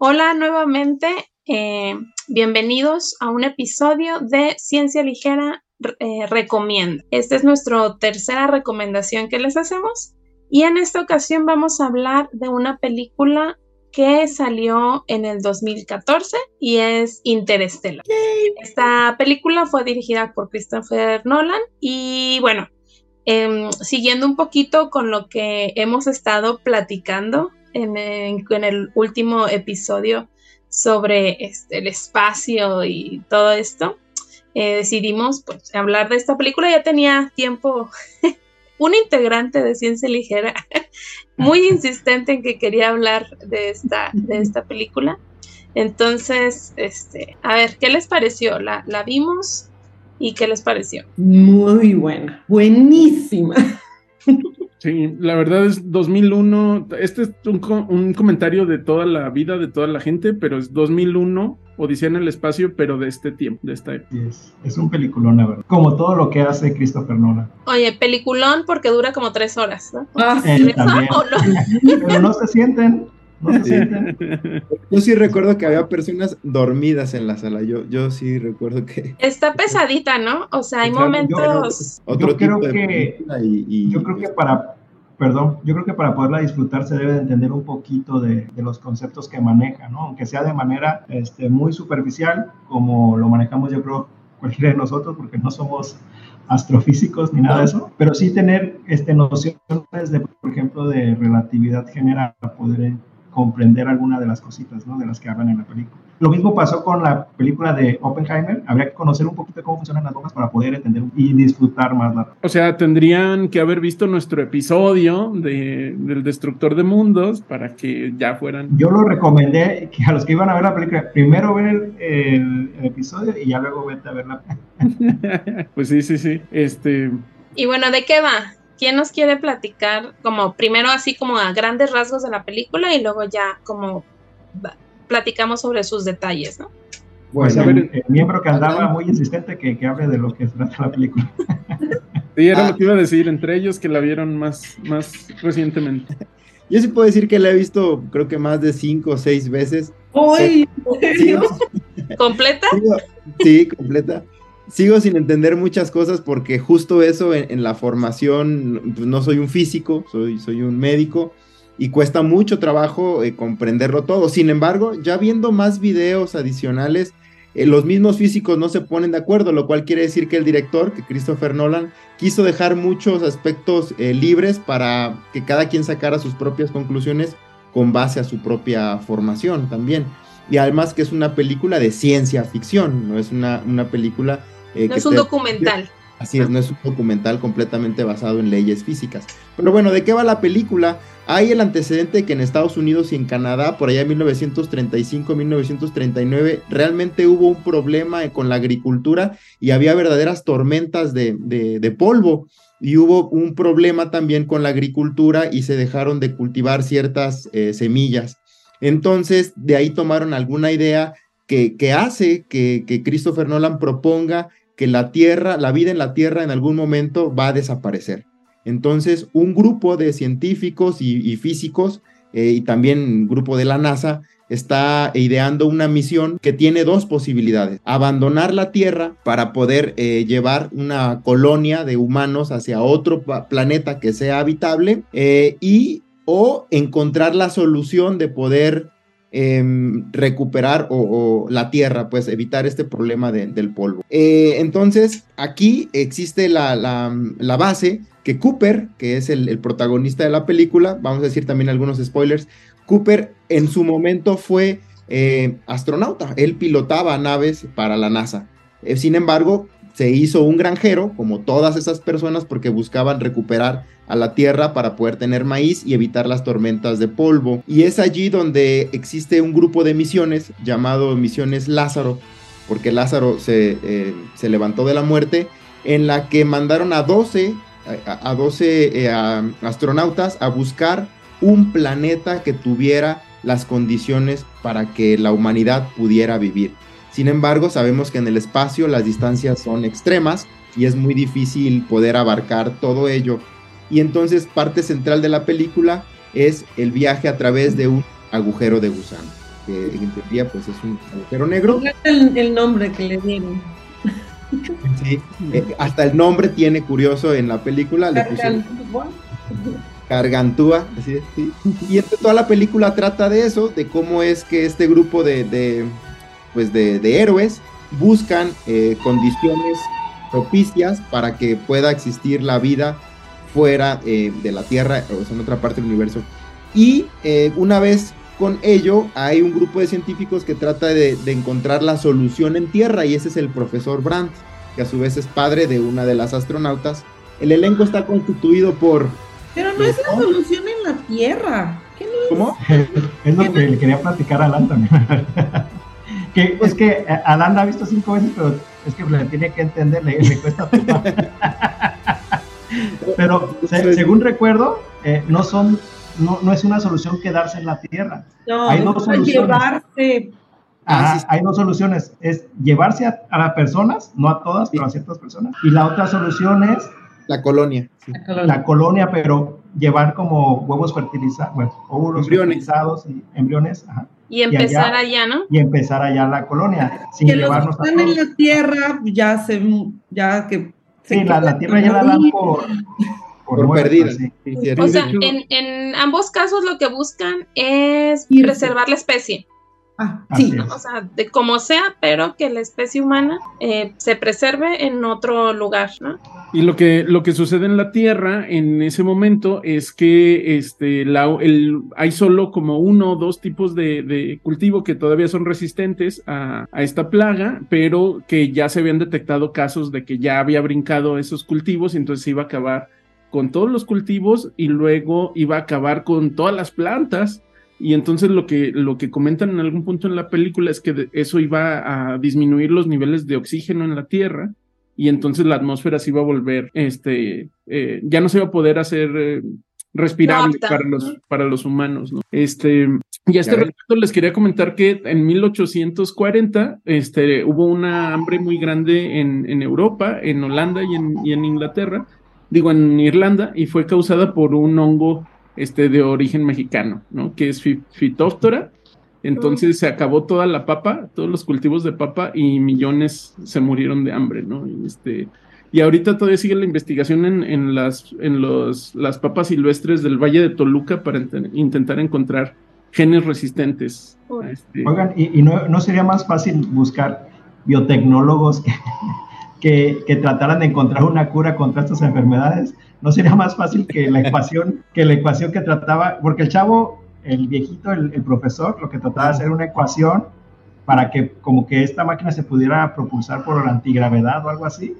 Hola nuevamente, eh, bienvenidos a un episodio de Ciencia Ligera eh, Recomienda. Esta es nuestra tercera recomendación que les hacemos y en esta ocasión vamos a hablar de una película que salió en el 2014 y es Interstellar. Esta película fue dirigida por Christopher Nolan y bueno, em, siguiendo un poquito con lo que hemos estado platicando en, el último episodio sobre este, el espacio y todo esto, eh, decidimos pues, hablar de esta película. Ya tenía tiempo un integrante de Ciencia Ligera muy insistente en que quería hablar de esta, de esta película. Entonces, este, a ver, ¿qué les pareció? ¿La, la vimos? ¿Y qué les pareció? Muy buena, buenísima. Sí, la verdad es 2001. Este es un, un, comentario de toda la vida de toda la gente, pero es 2001, Odisea en el espacio, pero de este tiempo, de esta época. Es, es un peliculón, la verdad. Como todo lo que hace Christopher Nolan. Oye, peliculón porque dura como tres horas, ¿no? Ah, sí. también. pero no se sienten. No se sienten. Yo sí recuerdo que había personas dormidas en la sala. Yo, yo sí recuerdo que. Está pesadita, ¿no? O sea, hay momentos. Yo, otro creo que. Y, Yo creo que para. Perdón, yo creo que para poderla disfrutar se debe entender un poquito de, de, los conceptos que maneja, ¿no? Aunque sea de manera este, muy superficial, como lo manejamos yo creo cualquiera de nosotros, porque no somos astrofísicos ni nada de eso, pero sí tener este, nociones de, por ejemplo, de relatividad general para poder comprender alguna de las cositas, ¿no? De las que hablan en la película. Lo mismo pasó con la película de Oppenheimer. Habría que conocer un poquito cómo funcionan las bombas para poder entender y disfrutar más la. O sea, tendrían que haber visto nuestro episodio de, del Destructor de Mundos para que ya fueran. Yo lo recomendé que a los que iban a ver la película, primero ver el, el, episodio y ya luego vete a ver la. pues sí, sí, sí. Este. Y bueno, ¿de qué va? ¿Quién nos quiere platicar como primero así como a grandes rasgos de la película y luego ya como platicamos sobre sus detalles, ¿no? Bueno, el, el miembro que andaba muy insistente que, que hable de lo que trata la película. Sí, era lo que iba a decir, entre ellos que la vieron más, más recientemente. Yo sí puedo decir que la he visto creo que más de cinco o seis veces. ¡Uy! ¿Completa? sí, completa sigo sin entender muchas cosas porque justo eso en, la formación, pues no soy un físico, soy, soy un médico y cuesta mucho trabajo eh, comprenderlo todo. Sin embargo, ya viendo más videos adicionales, eh, los mismos físicos no se ponen de acuerdo, lo cual quiere decir que el director, que Christopher Nolan, quiso dejar muchos aspectos eh, libres para que cada quien sacara sus propias conclusiones con base a su propia formación también. Y además que es una película de ciencia ficción, no es una, una película eh, no es un documental. Así es, no es un documental completamente basado en leyes físicas. Pero bueno, ¿de qué va la película? Hay el antecedente que en Estados Unidos y en Canadá, por allá en 1935-1939, realmente hubo un problema con la agricultura y había verdaderas tormentas de, de, polvo. Y hubo un problema también con la agricultura y se dejaron de cultivar ciertas eh, semillas. Entonces, de ahí tomaron alguna idea que, que hace que, que Christopher Nolan proponga que la Tierra, la vida en la Tierra en algún momento va a desaparecer. Entonces, un grupo de científicos y, físicos eh, y también un grupo de la NASA está ideando una misión que tiene dos posibilidades. Abandonar la Tierra para poder eh, llevar una colonia de humanos hacia otro planeta que sea habitable eh, y o encontrar la solución de poder Em, recuperar o, la tierra, pues evitar este problema del polvo. Eh, entonces, aquí existe la, la, base que Cooper, que es el, protagonista de la película, vamos a decir también algunos spoilers, Cooper en su momento fue eh, astronauta, él pilotaba naves para la NASA. Eh, sin embargo, se hizo un granjero, como todas esas personas, porque buscaban recuperar a la tierra para poder tener maíz y evitar las tormentas de polvo. Y es allí donde existe un grupo de misiones llamado Misiones Lázaro, porque Lázaro se, eh, se levantó de la muerte, en la que mandaron a 12, a, 12 eh, astronautas a buscar un planeta que tuviera las condiciones para que la humanidad pudiera vivir. Sin embargo, sabemos que en el espacio las distancias son extremas y es muy difícil poder abarcar todo ello y entonces parte central de la película es el viaje a través de un agujero de gusano, que en teoría pues es un agujero negro. El, el nombre que le dieron. Sí, eh, hasta el nombre tiene curioso en la película. Le Gargantúa, así sí. Y toda la película trata de eso, de cómo es que este grupo de, pues de, héroes buscan eh, condiciones propicias para que pueda existir la vida fuera eh, de la Tierra, o en otra parte del universo. Y eh, una vez con ello, hay un grupo de científicos que trata de, de, encontrar la solución en Tierra, y ese es el profesor Brandt, que a su vez es padre de una de las astronautas. El elenco está constituido por pero no es la solución en la Tierra. ¿Qué no es? ¿Cómo? es lo que le quería platicar a Alan también. que es que eh, Alan ha visto cinco veces, pero es que le tiene que entender, le, cuesta Pero según recuerdo, eh, no son, no, no, es una solución quedarse en la Tierra. No, hay dos soluciones. llevarse. Ajá, hay dos soluciones, es llevarse a, a, las personas, no a todas, pero a ciertas personas. Y la otra solución es la colonia. La colonia, pero llevar como huevos fertilizados, bueno, óvulos fertilizados y embriones. Y empezar allá, ¿no? Y empezar allá la colonia, sin que llevarnos los están en la tierra, ya se, ya que... sí, la, tierra ya la dan por... Por, perdida. o sea, en, en, ambos casos lo que buscan es preservar la especie. Ah, sí. O sea, de como sea, pero que la especie humana eh, se preserve en otro lugar, ¿no? Y lo que, lo que sucede en la Tierra en ese momento es que este, la, el, hay solo como uno o dos tipos de, de cultivo que todavía son resistentes a, a, esta plaga, pero que ya se habían detectado casos de que ya había brincado esos cultivos y entonces se iba a acabar con todos los cultivos y luego iba a acabar con todas las plantas y entonces lo que, lo que comentan en algún punto en la película es que eso iba a disminuir los niveles de oxígeno en la Tierra y entonces la atmósfera se iba a volver, este, eh, ya no se iba a poder hacer eh, respirable para los, para los humanos, ¿no? Este, y a este respecto les quería comentar que en 1840 este, hubo una hambre muy grande en, en Europa, en Holanda y en, y en Inglaterra, digo en Irlanda, y fue causada por un hongo este, de origen mexicano, ¿no? Que es Phytophthora. Entonces se acabó toda la papa, todos los cultivos de papa y millones se murieron de hambre, ¿no? Y, este, y ahorita todavía sigue la investigación en, en las, en los, las papas silvestres del Valle de Toluca para intentar encontrar genes resistentes. Este... Oigan, ¿y, y no, no, sería más fácil buscar biotecnólogos que, que, que trataran de encontrar una cura contra estas enfermedades? ¿No sería más fácil que la ecuación, que la ecuación que trataba, porque el chavo, el viejito, el, profesor, lo que trataba de hacer una ecuación para que como que esta máquina se pudiera propulsar por la antigravedad o algo así,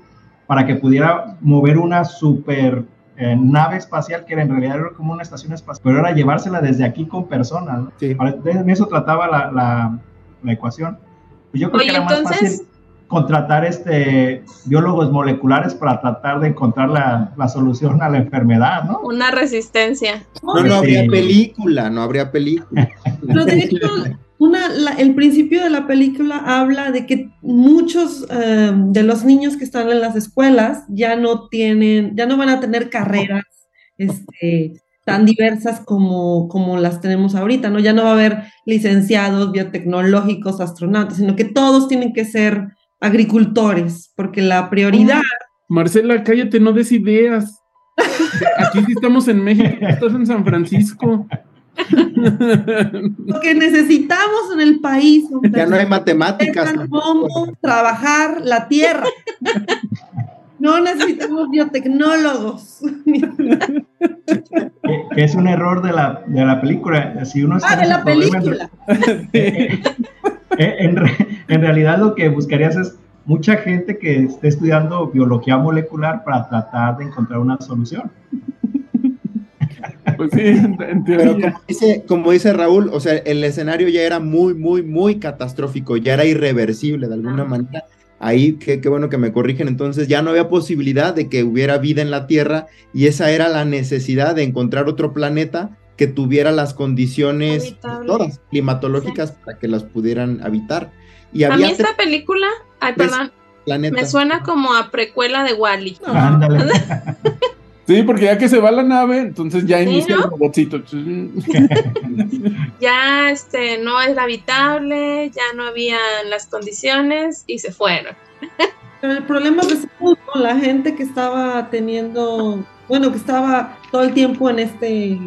para que pudiera mover una super eh, nave espacial que era en realidad era como una estación espacial, pero era llevársela desde aquí con personas. ¿no? Sí. De eso trataba la, la, la ecuación. Pues yo creo Oye, que era más entonces... fácil contratar este, biólogos moleculares para tratar de encontrar la, la, solución a la enfermedad, ¿no? Una resistencia. No, no habría película, no habría película. Pero de hecho, una, la, el principio de la película habla de que muchos eh, de los niños que están en las escuelas ya no tienen, ya no van a tener carreras este, tan diversas como, como las tenemos ahorita, ¿no? Ya no va a haber licenciados, biotecnológicos, astronautas, sino que todos tienen que ser agricultores, porque la prioridad... Marcela, cállate, no des ideas. Aquí sí estamos en México, estás en San Francisco. Lo que necesitamos en el país. Ya no hay matemáticas. Cómo trabajar la tierra. No necesitamos biotecnólogos. Que, es un error de la, de la película. Si uno ah, de la película. Eh, en, en, realidad lo que buscarías es mucha gente que esté estudiando biología molecular para tratar de encontrar una solución. Pues sí, Pero como dice, como dice Raúl, o sea, el escenario ya era muy, muy, muy catastrófico, ya era irreversible de alguna manera. Ahí, qué, qué bueno que me corrigen, entonces ya no había posibilidad de que hubiera vida en la Tierra y esa era la necesidad de encontrar otro planeta que tuviera las condiciones todas climatológicas para que las pudieran habitar. Y a mí esta película, ay, perdón, me suena como a precuela de Wally. Ándale. Sí, porque ya que se va la nave, entonces ya inicia el robotcito. ya este no es habitable, ya no había las condiciones y se fueron. Pero el problema de salud, la gente que estaba teniendo, bueno, que estaba todo el tiempo en este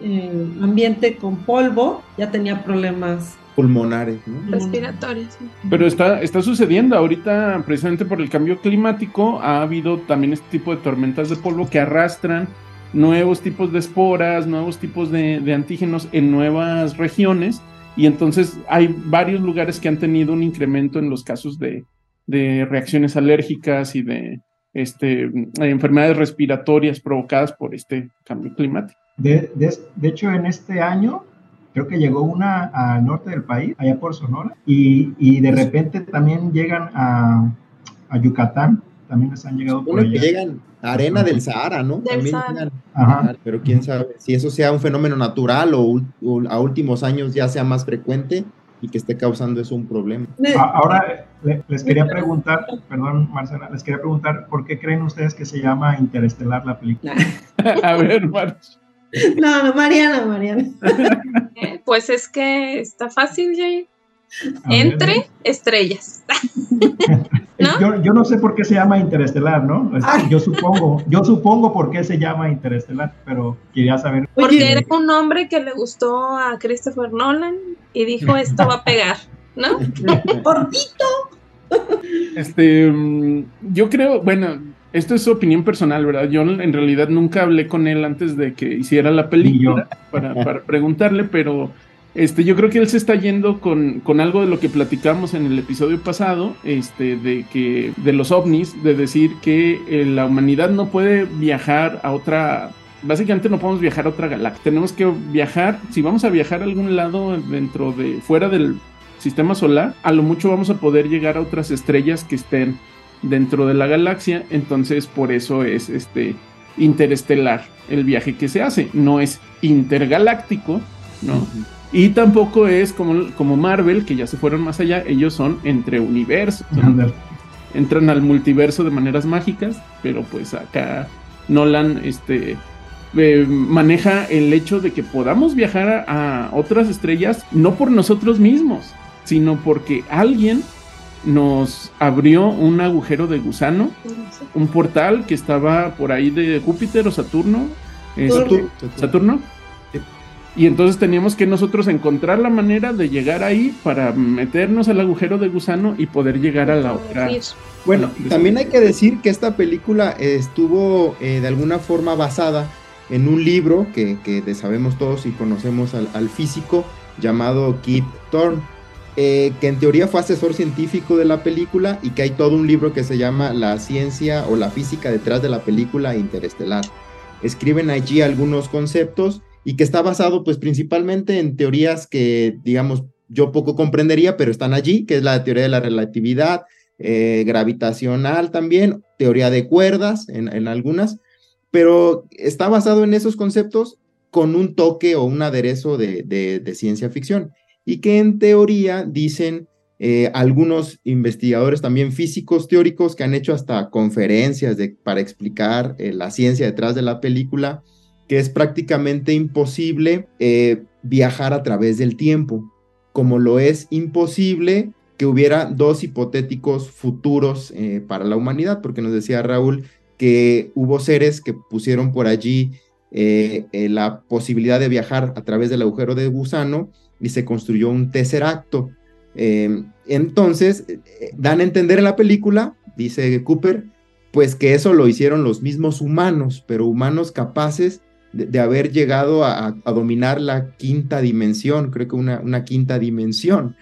eh, ambiente con polvo, ya tenía problemas pulmonares, respiratorios. Pero está, está sucediendo ahorita, precisamente por el cambio climático, ha habido también este tipo de tormentas de polvo que arrastran nuevos tipos de esporas, nuevos tipos de, antígenos en nuevas regiones, y entonces hay varios lugares que han tenido un incremento en los casos de, reacciones alérgicas y de este, enfermedades respiratorias provocadas por este cambio climático. De, de, hecho, en este año creo que llegó una al norte del país, allá por Sonora, y, y de repente también llegan a, a, Yucatán, también les han llegado por allá. Que llegan a arena del Sahara, ¿no? también Llegan, Ajá. Pero quién sabe si eso sea un fenómeno natural o, a últimos años ya sea más frecuente y que esté causando eso un problema. Ahora les quería preguntar, perdón Marcela, les quería preguntar, ¿por qué creen ustedes que se llama Interestelar la película? a ver, Marcela. No, no, Mariana, Mariana. Eh, pues es que está fácil, Jay. Entre estrellas. ¿No? Yo, no sé por qué se llama Interestelar, ¿no? Yo supongo, yo supongo por qué se llama Interestelar, pero quería saber. Porque era un hombre que le gustó a Christopher Nolan y dijo esto va a pegar, ¿no? Cortito. Este, mm, yo creo, bueno, esto es su opinión personal, ¿verdad? Yo en realidad nunca hablé con él antes de que hiciera la película para, para, preguntarle, pero este, yo creo que él se está yendo con, con, algo de lo que platicamos en el episodio pasado, este, de que, de los ovnis, de decir que eh, la humanidad no puede viajar a otra básicamente no podemos viajar a otra galaxia. Tenemos que viajar, si vamos a viajar a algún lado dentro de, fuera del sistema solar, a lo mucho vamos a poder llegar a otras estrellas que estén dentro de la galaxia, entonces por eso es este interestelar el viaje que se hace, no es intergaláctico, ¿no? Y tampoco es como, como Marvel, que ya se fueron más allá, ellos son entre universos. Entran al multiverso de maneras mágicas, pero pues acá Nolan este, eh, maneja el hecho de que podamos viajar a otras estrellas no por nosotros mismos, sino porque alguien nos abrió un agujero de gusano, un portal que estaba por ahí de Júpiter o Saturno. Este, Saturno. Y entonces teníamos que nosotros encontrar la manera de llegar ahí para meternos al agujero de gusano y poder llegar a la otra. Bueno, también hay que decir que esta película estuvo eh, de alguna forma basada en un libro que, sabemos todos y conocemos al, al físico llamado Kip Thorne eh, que en teoría fue asesor científico de la película y que hay todo un libro que se llama La ciencia o la física detrás de la película Interestelar. Escriben allí algunos conceptos y que está basado pues principalmente en teorías que digamos yo poco comprendería, pero están allí, que es la teoría de la relatividad, eh, gravitacional también, teoría de cuerdas en, algunas, pero está basado en esos conceptos con un toque o un aderezo de ciencia ficción y que en teoría dicen eh, algunos investigadores también físicos teóricos que han hecho hasta conferencias para explicar eh, la ciencia detrás de la película, que es prácticamente imposible eh, viajar a través del tiempo, como lo es imposible que hubiera dos hipotéticos futuros para la humanidad, porque nos decía Raúl que hubo seres que pusieron por allí la posibilidad de viajar a través del agujero de gusano, y se construyó un tercer acto. Em, entonces, eh, dan a entender en la película, dice Cooper, pues que eso lo hicieron los mismos humanos, pero humanos capaces de, haber llegado a, dominar la quinta dimensión, creo que una, una quinta dimensión.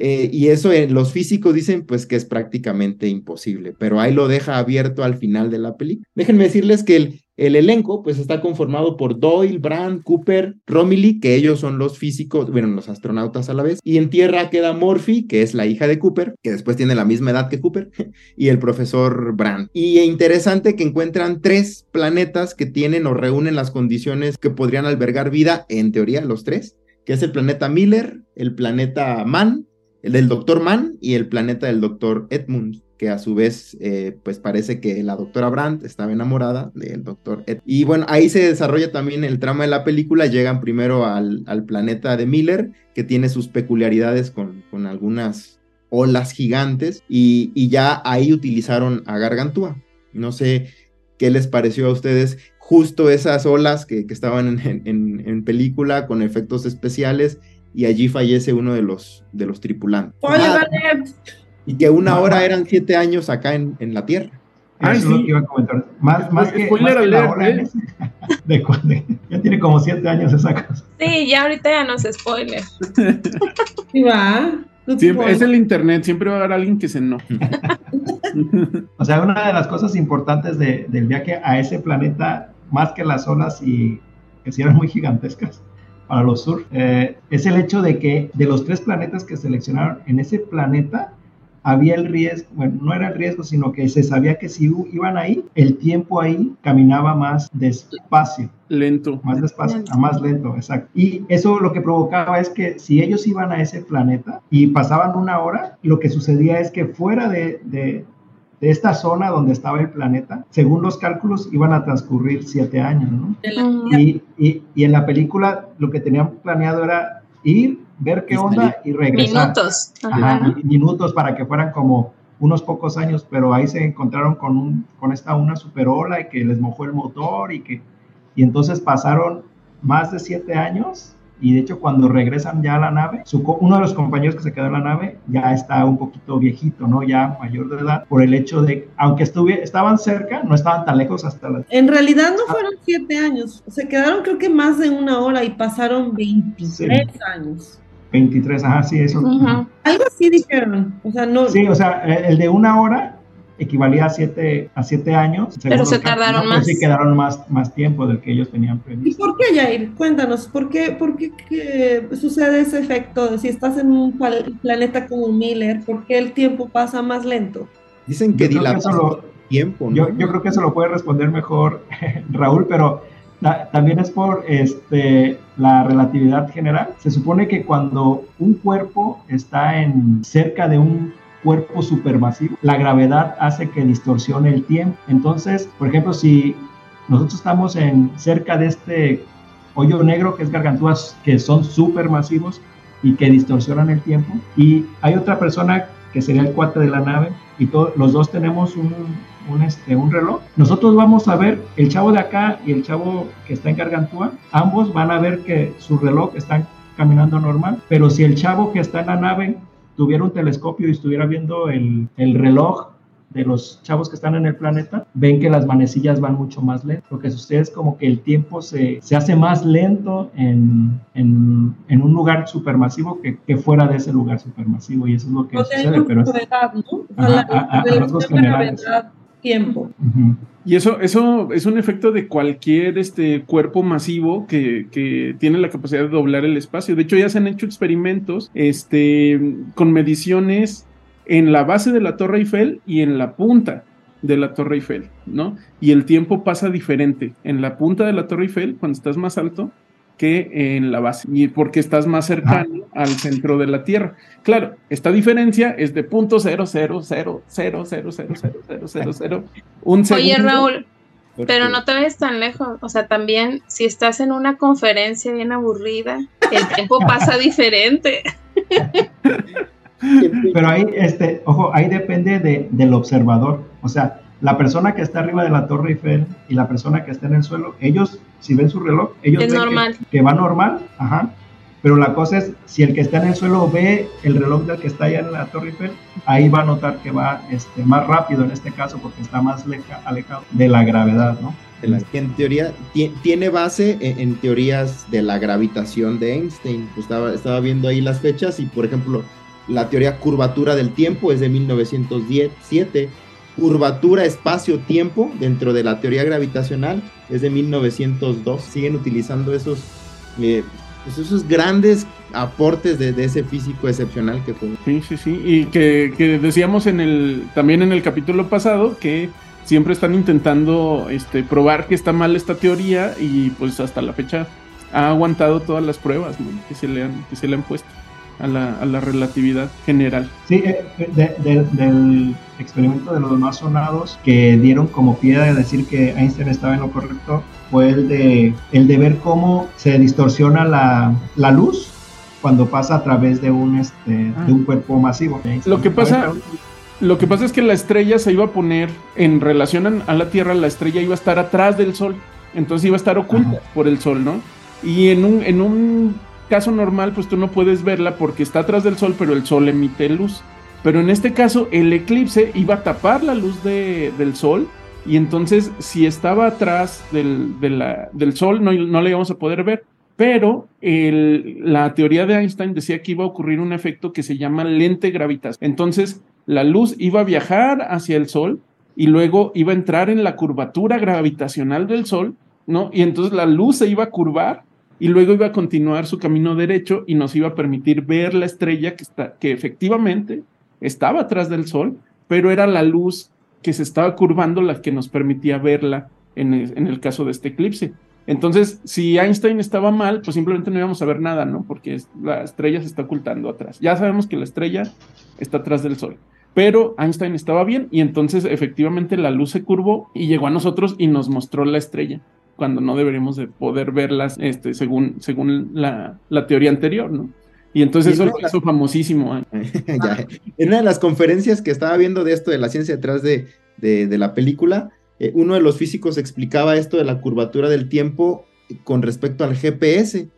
Eh, y eso eh, los físicos dicen pues que es prácticamente imposible, pero ahí lo deja abierto al final de la película. Déjenme decirles que el, el elenco pues está conformado por Doyle, Brand, Cooper, Romilly, que ellos son los físicos, bueno, los astronautas a la vez, y en tierra queda Morphy, que es la hija de Cooper, que después tiene la misma edad que Cooper, y el profesor Brand. Y interesante que encuentran tres planetas que tienen o reúnen las condiciones que podrían albergar vida, en teoría los tres, que es el planeta Miller, el planeta Mann, el del doctor Mann y el planeta del doctor Edmund. Que a su vez, eh, pues parece que la doctora Brandt estaba enamorada del doctor Ed. Y bueno, ahí se desarrolla también el trama de la película. Llegan primero al, al planeta de Miller, que tiene sus peculiaridades con, con algunas olas gigantes, y, y, ya ahí utilizaron a Gargantúa. No sé qué les pareció a ustedes justo esas olas que, que estaban en, en, en película con efectos especiales y allí fallece uno de los, de los tripulantes. Y que una hora eran siete años acá en, en la Tierra. Ah, Eso sí. es lo que iba a comentar. Más, más que, más que la hora ¿eh? de, de, ya tiene como siete años esa cosa. Sí, ya ahorita ya no se spoiler. Sí, va. Siempre, es el internet, siempre va a haber alguien que se no. o sea, una de las cosas importantes de, del viaje a ese planeta, más que las olas y que si eran muy gigantescas, para los sur, eh, es el hecho de que de los tres planetas que seleccionaron en ese planeta, había el riesgo, bueno, no era el riesgo, sino que se sabía que si iban ahí, el tiempo ahí caminaba más despacio. Lento. Más despacio, lento. más lento, exacto. Y eso lo que provocaba es que si ellos iban a ese planeta y pasaban una hora, lo que sucedía es que fuera de, de, de esta zona donde estaba el planeta, según los cálculos, iban a transcurrir siete años, ¿no? Y, y, y en la película lo que tenían planeado era ir, ver qué onda y regresar. Minutos. Ajá, minutos para que fueran como unos pocos años, pero ahí se encontraron con, un, con esta una superola y que les mojó el motor y que y entonces pasaron más de siete años y de hecho cuando regresan ya a la nave, su, uno de los compañeros que se quedó en la nave ya está un poquito viejito, ¿no? Ya mayor de edad, por el hecho de, aunque estuve, estaban cerca, no estaban tan lejos hasta la... En realidad no fueron siete años, se quedaron creo que más de una hora y pasaron 23 sí. años. 23, ajá, sí, eso. Uh -huh. Algo así dijeron, o sea, no... Sí, o sea, el de una hora equivalía a siete, a siete años. Pero se tardaron no, más. Sí, quedaron más, más tiempo del que ellos tenían previsto. ¿Y por qué, Jair? Cuéntanos, ¿por qué, por qué sucede ese efecto? Si estás en un planeta como Miller, ¿por qué el tiempo pasa más lento? Dicen que dilata el tiempo. ¿no? Yo, yo, creo que eso lo puede responder mejor Raúl, pero ta también es por este, la relatividad general. Se supone que cuando un cuerpo está en cerca de un cuerpo supermasivo, la gravedad hace que distorsione el tiempo. Entonces, por ejemplo, si nosotros estamos en cerca de este hoyo negro que es gargantúas que son supermasivos y que distorsionan el tiempo, y hay otra persona que sería el cuate de la nave y los dos tenemos un, un, este, un reloj, nosotros vamos a ver el chavo de acá y el chavo que está en Gargantúa, ambos van a ver que su reloj está caminando normal, pero si el chavo que está en la nave tuviera un telescopio y estuviera viendo el, el, reloj de los chavos que están en el planeta, ven que las manecillas van mucho más lento. Lo que sucede es como que el tiempo se, se hace más lento en, en, en un lugar supermasivo que, que, fuera de ese lugar supermasivo y eso es lo que no sucede. Pero es, edad, ¿no? ajá, la, a, a, a rasgos generales. Tiempo. Y eso, eso es un efecto de cualquier este, cuerpo masivo que, que, tiene la capacidad de doblar el espacio. De hecho, ya se han hecho experimentos este, con mediciones en la base de la Torre Eiffel y en la punta de la Torre Eiffel, ¿no? Y el tiempo pasa diferente. En la punta de la Torre Eiffel, cuando estás más alto, que en la base, y porque estás más cercano ah. al centro de la Tierra. Claro, esta diferencia es de punto cero cero cero cero cero cero cero cero cero cero un segundo. Oye, Raúl, pero no te ves tan lejos. O sea, también si estás en una conferencia bien aburrida, el tiempo pasa diferente. Pero ahí, este, ojo, ahí depende de, del observador. O sea, la persona que está arriba de la Torre Eiffel y la persona que está en el suelo, ellos, si ven su reloj, ellos es ven normal. Que, que, va normal, ajá. Pero la cosa es, si el que está en el suelo ve el reloj del que está allá en la Torre Eiffel, ahí va a notar que va este, más rápido en este caso porque está más leja, alejado de la gravedad, ¿no? que en teoría tiene base en, en, teorías de la gravitación de Einstein. Estaba, estaba viendo ahí las fechas y, por ejemplo, la teoría curvatura del tiempo es de 1907 curvatura espacio-tiempo dentro de la teoría gravitacional es de 1902. Siguen utilizando esos, eh, pues esos grandes aportes de, ese físico excepcional que fue. Sí, sí, sí. Y que, decíamos en el, también en el capítulo pasado que siempre están intentando este, probar que está mal esta teoría y pues hasta la fecha ha aguantado todas las pruebas que, se le han, que se le han puesto. A la, relatividad general. Sí, eh, eh, del experimento de los más sonados que dieron como pie a decir que Einstein estaba en lo correcto fue el de, el de ver cómo se distorsiona la, la luz cuando pasa a través de un, este, de ah. un cuerpo masivo. Lo que pasa... Lo que pasa es que la estrella se iba a poner en relación a la Tierra, la estrella iba a estar atrás del Sol, entonces iba a estar oculta por el Sol, ¿no? Y en un, en un caso normal, pues tú no puedes verla porque está atrás del Sol, pero el Sol emite luz. Pero en este caso, el eclipse iba a tapar la luz del Sol y entonces si estaba atrás del, del Sol no, no la íbamos a poder ver. Pero la teoría de Einstein decía que iba a ocurrir un efecto que se llama lente gravitación. Entonces, la luz iba a viajar hacia el Sol y luego iba a entrar en la curvatura gravitacional del Sol, ¿no? Y entonces la luz se iba a curvar y luego iba a continuar su camino derecho y nos iba a permitir ver la estrella que, está, que efectivamente estaba atrás del Sol, pero era la luz que se estaba curvando la que nos permitía verla en el caso de este eclipse. Entonces, si Einstein estaba mal, pues simplemente no íbamos a ver nada, ¿no? Porque la estrella se está ocultando atrás. Ya sabemos que la estrella está atrás del Sol. Pero Einstein estaba bien y entonces efectivamente la luz se curvó y llegó a nosotros y nos mostró la estrella cuando no deberíamos de poder verlas este, según, según la, teoría anterior, ¿no? Y entonces eso lo hizo famosísimo. ¿eh? En una de las conferencias que estaba viendo de esto de la ciencia detrás de, de la película, eh, uno de los físicos explicaba esto de la curvatura del tiempo con respecto al GPS,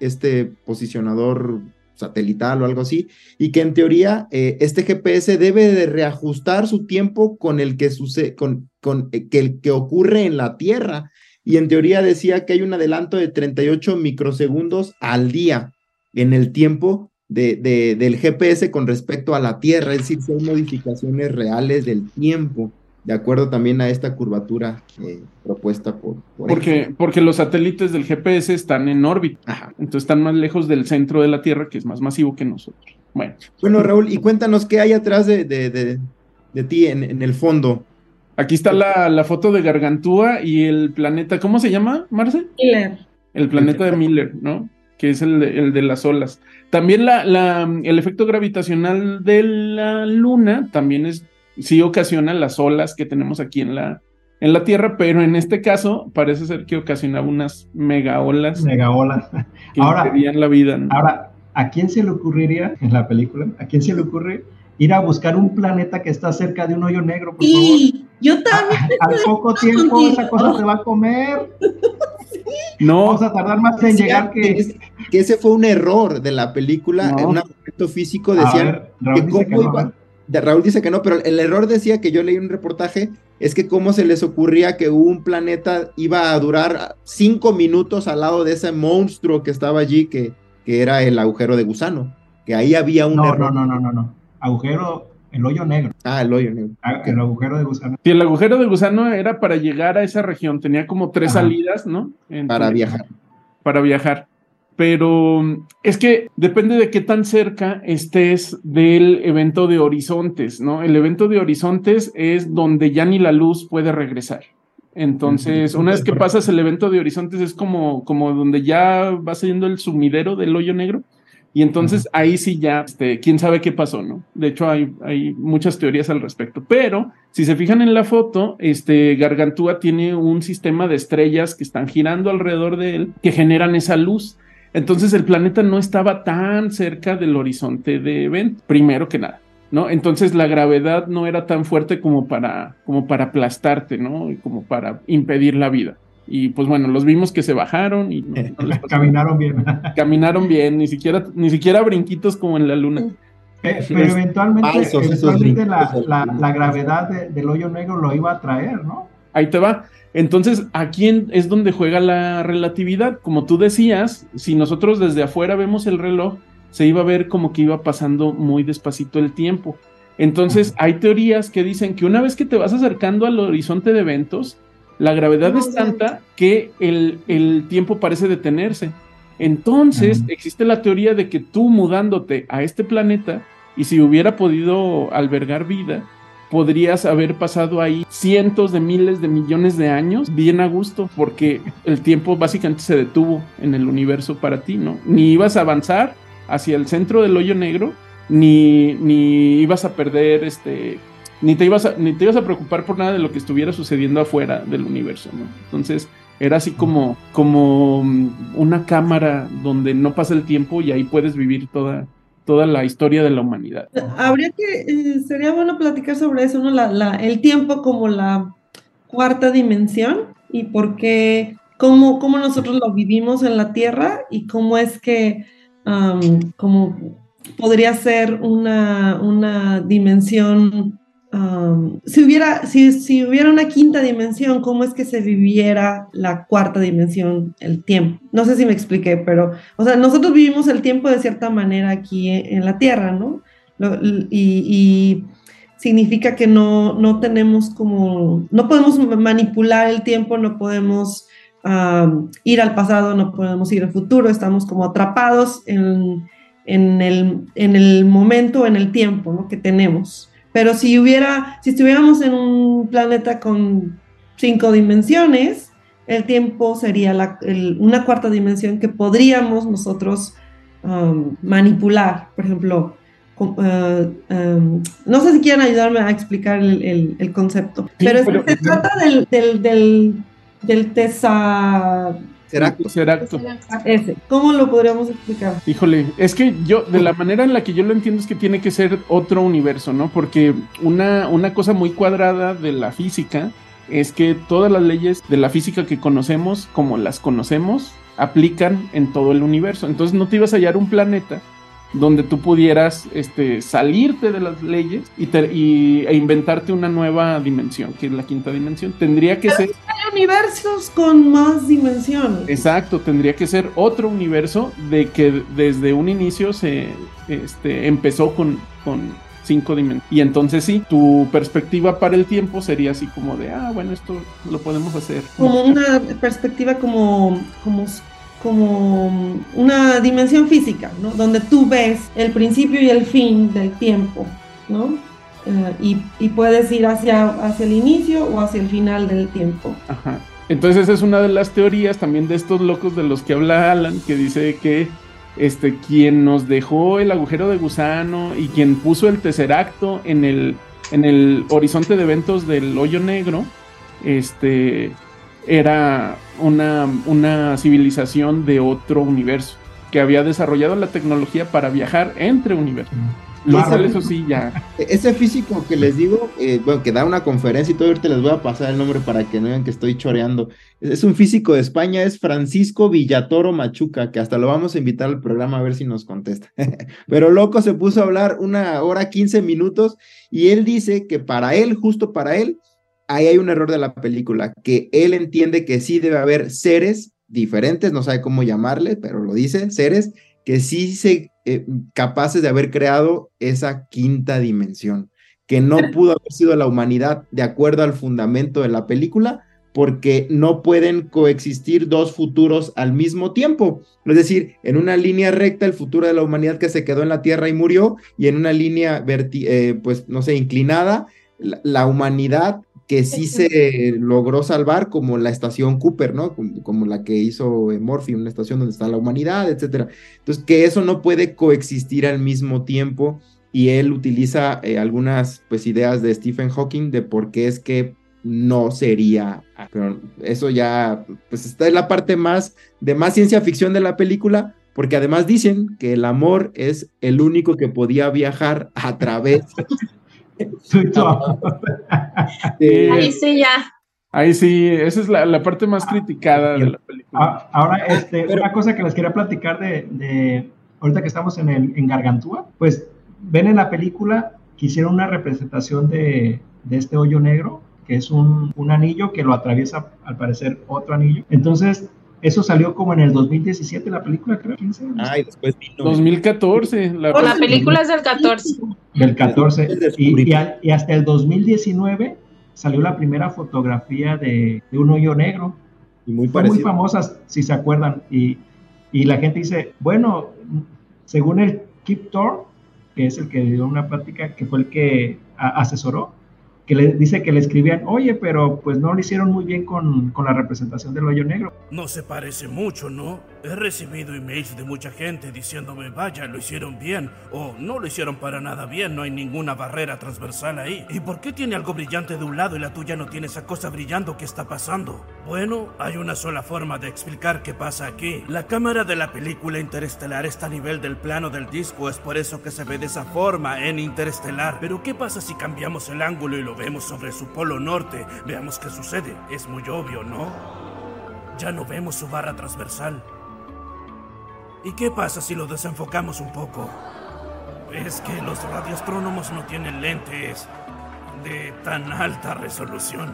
este posicionador satelital o algo así, y que en teoría eh, este GPS debe de reajustar su tiempo con el que sucede, con, con eh, que el que ocurre en la Tierra. Y en teoría decía que hay un adelanto de 38 microsegundos al día en el tiempo de, del GPS con respecto a la Tierra, es decir, son modificaciones reales del tiempo de acuerdo también a esta curvatura eh, propuesta por... porque, porque los satélites del GPS están en órbita, entonces están más lejos del centro de la Tierra, que es más masivo que nosotros. Bueno, bueno Raúl, y cuéntanos qué hay atrás de, de, ti en, el fondo. Aquí está la, la, foto de Gargantúa y el planeta, ¿cómo se llama, Marce? Miller. El planeta de Miller, ¿no? Que es el de, el de las olas. También la, la, el efecto gravitacional de la Luna también es sí ocasiona las olas que tenemos aquí en la, en la Tierra, pero en este caso parece ser que ocasionaba unas mega olas. Mega olas. Que ahora, la vida. Ahora, ¿a quién se le ocurriría en la película? ¿A quién se le ocurre ir a buscar un planeta que está cerca de un hoyo negro, por sí, Yo también. al poco tiempo esa cosa se va a comer. No. Vamos a tardar más en llegar que... que... ese fue un error de la película, en un aspecto físico decían que cómo iba, Raúl dice que no, pero el error decía que yo leí un reportaje es que cómo se les ocurría que un planeta iba a durar cinco minutos al lado de ese monstruo que estaba allí, que, que era el agujero de gusano, que ahí había un no, error. No, no, no, no, no. Agujero, el hoyo negro. Ah, el hoyo negro. Ah, el agujero de gusano. Sí, el agujero de gusano era para llegar a esa región, tenía como tres salidas, ¿no? para viajar. Para viajar pero es que depende de qué tan cerca estés del evento de horizontes, ¿no? El evento de horizontes es donde ya ni la luz puede regresar. Entonces, una vez que pasas el evento de horizontes es como, como donde ya va saliendo el sumidero del hoyo negro. Y entonces ahí sí ya, este, quién sabe qué pasó, ¿no? De hecho, hay, hay muchas teorías al respecto. Pero si se fijan en la foto, este Gargantúa tiene un sistema de estrellas que están girando alrededor de él que generan esa luz. Entonces el planeta no estaba tan cerca del horizonte de evento, primero que nada. ¿no? Entonces la gravedad no era tan fuerte como para, como para aplastarte, ¿no? Y como para impedir la vida. Y pues bueno, los vimos que se bajaron y caminaron bien. caminaron bien, ni siquiera, ni siquiera brinquitos como en la luna. pero eventualmente, la, gravedad del hoyo negro lo iba a traer, ¿no? Ahí te va. Entonces, aquí es donde juega la relatividad. Como tú decías, si nosotros desde afuera vemos el reloj, se iba a ver como que iba pasando muy despacito el tiempo. Entonces, hay teorías que dicen que una vez que te vas acercando al horizonte de eventos, la gravedad es tanta que el, el tiempo parece detenerse. Entonces, existe la teoría de que tú mudándote a este planeta, y si hubiera podido albergar vida, podrías haber pasado ahí cientos de miles de millones de años bien a gusto, porque el tiempo básicamente se detuvo en el universo para ti, ¿no? Ni ibas a avanzar, hacia el centro del hoyo negro, ni, ni ibas a perder este. Ni te, ibas a, ni te ibas a preocupar por nada de lo que estuviera sucediendo afuera del universo, ¿no? Entonces, era así como, como una cámara donde no pasa el tiempo y ahí puedes vivir toda, toda la historia de la humanidad. Habría que, eh, sería bueno platicar sobre eso, ¿no? La, el tiempo como la cuarta dimensión y por qué, cómo, cómo nosotros lo vivimos en la Tierra y cómo es que, podría ser una, una dimensión si, hubiera, si, si, hubiera una quinta dimensión, ¿cómo es que se viviera la cuarta dimensión, el tiempo? No sé si me expliqué, pero, o sea, nosotros vivimos el tiempo de cierta manera aquí en, la Tierra, ¿no? y, significa que no, no tenemos como, no podemos manipular el tiempo, no podemos ir al pasado, no podemos ir al futuro, estamos como atrapados en, en, el, en el momento, en el tiempo ¿no? que tenemos. Pero si hubiera, si estuviéramos en un planeta con cinco dimensiones, el tiempo sería una cuarta dimensión que podríamos nosotros um, manipular. Por ejemplo, uh, um, no sé si quieren ayudarme a explicar el, concepto, pero, se trata del, del, del, del tesa, Ceracto. ¿Cómo lo podríamos explicar? Híjole, es que yo, de la manera en la que yo lo entiendo es que tiene que ser otro universo, ¿no? Porque una, una cosa muy cuadrada de la física es que todas las leyes de la física que conocemos, como las conocemos, aplican en todo el universo. Entonces no te ibas a hallar un planeta donde tú pudieras este, salirte de las leyes y, y, e inventarte una nueva dimensión, que es la quinta dimensión. Tendría que ser... Hay universos con más dimensiones. Exacto, tendría que ser otro universo de que desde un inicio se este, empezó con, con cinco dimensiones. Y entonces sí, tu perspectiva para el tiempo sería así como de, ah, bueno, esto lo podemos hacer. Como una perspectiva como, como como una dimensión física, ¿no? Donde tú ves el principio y el fin del tiempo, ¿no? Eh, y, puedes ir hacia, hacia el inicio o hacia el final del tiempo. Ajá. Entonces es una de las teorías también de estos locos de los que habla Alan, que dice que este, quien nos dejó el agujero de gusano y quien puso el tesseracto en el, en el horizonte de eventos del hoyo negro, este, era una, una civilización de otro universo que había desarrollado la tecnología para viajar entre universos. Lo eso sí, ya. Ese físico que les digo, eh, bueno, que da una conferencia y todo, ahorita les voy a pasar el nombre para que no vean que estoy choreando. Es un físico de España, es Francisco Villatoro Machuca, que hasta lo vamos a invitar al programa a ver si nos contesta. Pero loco se puso a hablar una hora, 15 minutos, y él dice que para él, justo para él, ahí hay un error de la película, que él entiende que sí debe haber seres diferentes, no sabe cómo llamarle, pero lo dice, seres que sí se eh, capaces de haber creado esa quinta dimensión, que no pudo haber sido la humanidad de acuerdo al fundamento de la película, porque no pueden coexistir dos futuros al mismo tiempo. Es decir, en una línea recta el futuro de la humanidad que se quedó en la Tierra y murió, y en una línea, eh, pues, no sé, inclinada, la humanidad que sí se logró salvar, como la estación Cooper, ¿no? Como, la que hizo Morphy, una estación donde está la humanidad, etcétera. Entonces, que eso no puede coexistir al mismo tiempo y él utiliza eh, algunas pues ideas de Stephen Hawking de por qué es que no sería, pero eso ya pues está en la parte más de más ciencia ficción de la película, porque además dicen que el amor es el único que podía viajar a través Ahí sí ya. Ahí sí, esa es la, parte más criticada de la película. Ah, ahora, este, una cosa que les quería platicar de, ahorita que estamos en, el, en Gargantúa, pues ven en la película que hicieron una representación de, de este hoyo negro, que es un, un, anillo que lo atraviesa al parecer otro anillo. Entonces, eso salió como en el 2017, la película, creo. 15 Ay, después 2014. La, la película es del 14. Del 14. Y, y, hasta el 2019 salió la primera fotografía de, de un hoyo negro. Y muy, Fue muy famosa, si se acuerdan. Y, y, la gente dice, bueno, según el Kip Thor, que es el que dio una plática, que fue el que asesoró, que le dice que le escribían, oye, pero pues no lo hicieron muy bien con, con, la representación del hoyo negro. No se parece mucho, ¿no? He recibido emails de mucha gente diciéndome, vaya, lo hicieron bien, o no lo hicieron para nada bien, no hay ninguna barrera transversal ahí. ¿Y por qué tiene algo brillante de un lado y la tuya no tiene esa cosa brillando que está pasando? Bueno, hay una sola forma de explicar qué pasa aquí. La cámara de la película interestelar está a nivel del plano del disco, es por eso que se ve de esa forma en interestelar. Pero ¿qué pasa si cambiamos el ángulo y lo vemos sobre su polo norte, veamos qué sucede. Es muy obvio, ¿no? Ya no vemos su barra transversal. ¿Y qué pasa si lo desenfocamos un poco? Es que los radioastrónomos no tienen lentes de tan alta resolución.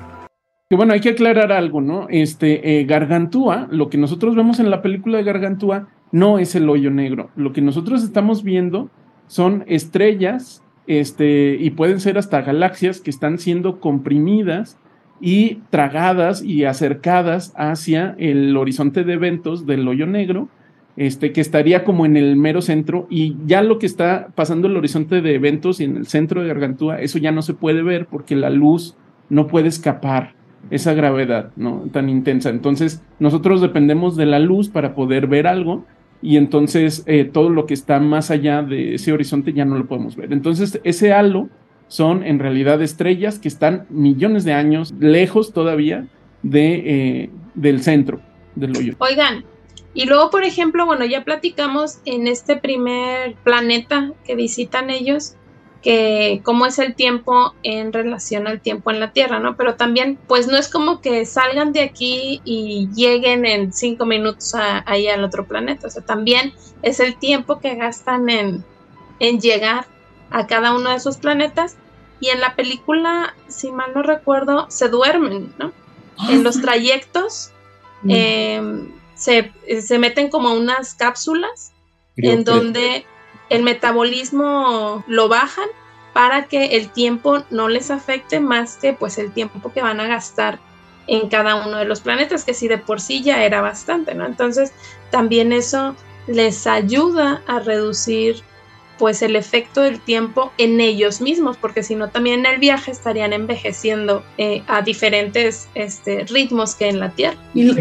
Que bueno, hay que aclarar algo, ¿no? Este, eh, Gargantúa, lo que nosotros vemos en la película de Gargantúa no es el hoyo negro. Lo que nosotros estamos viendo son estrellas este, y pueden ser hasta galaxias que están siendo comprimidas y tragadas y acercadas hacia el horizonte de eventos del hoyo negro, este, que estaría como en el mero centro, y ya lo que está pasando el horizonte de eventos y en el centro de Gargantúa, eso ya no se puede ver porque la luz no puede escapar esa gravedad ¿no? tan intensa. Entonces, nosotros dependemos de la luz para poder ver algo, y entonces eh, todo lo que está más allá de ese horizonte ya no lo podemos ver. Entonces ese halo son en realidad estrellas que están millones de años lejos todavía de, eh, del centro del hoyo. Oigan, y luego por ejemplo, bueno, ya platicamos en este primer planeta que visitan ellos, que cómo es el tiempo en relación al tiempo en la Tierra, ¿no? Pero también, pues no es como que salgan de aquí y lleguen en cinco minutos ahí al otro planeta, o sea, también es el tiempo que gastan en, en llegar a cada uno de esos planetas y en la película, si mal no recuerdo, se duermen, ¿no? En los trayectos mm. em, se, se, meten como unas cápsulas en donde el metabolismo lo bajan para que el tiempo no les afecte más que pues el tiempo que van a gastar en cada uno de los planetas, que si de por sí ya era bastante, ¿no? Entonces también eso les ayuda a reducir pues el efecto del tiempo en ellos mismos, porque si no también en el viaje estarían envejeciendo eh, a diferentes este, ritmos que en la Tierra. Y,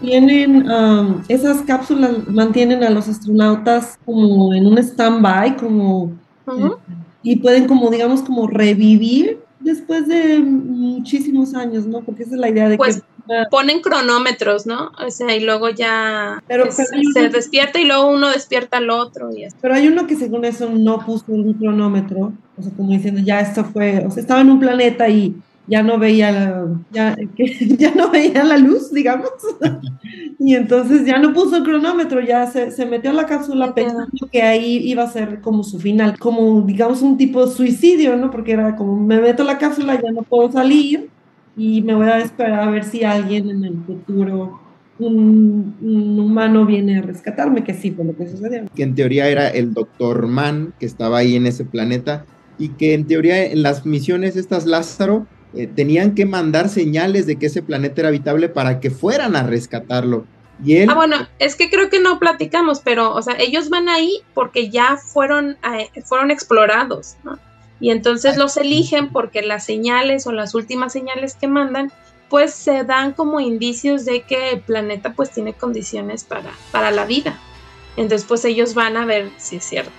tienen um, esas cápsulas mantienen a los astronautas como en un stand-by, como eh, y pueden como digamos como revivir después de muchísimos años, ¿no? Porque esa es la idea de pues, ponen cronómetros, ¿no? O sea, y luego ya pero, se despierta y luego uno despierta al otro. Y Pero hay uno que según eso no puso un cronómetro, o sea, como diciendo, ya esto fue, o sea, estaba en un planeta y ya no veía la, ya, ya no veía la luz, digamos, y entonces ya no puso el cronómetro, ya se, se metió a la cápsula pensando que ahí iba a ser como su final, como digamos un tipo de suicidio, ¿no? Porque era como, me meto a la cápsula, ya no puedo salir, y me voy a esperar a ver si alguien en el futuro, un, humano viene a rescatarme, que sí fue lo que sucedió. Que en teoría era el doctor Mann que estaba ahí en ese planeta y que en teoría en las misiones estas Lázaro eh, tenían que mandar señales de que ese planeta era habitable para que fueran a rescatarlo. Y él, ah, bueno, es que creo que no platicamos, pero, o sea, ellos van ahí porque ya fueron, eh, fueron explorados, ¿no? Y entonces los eligen porque las señales o las últimas señales que mandan pues se dan como indicios de que el planeta pues tiene condiciones para, para la vida. Entonces pues ellos van a ver si es cierto.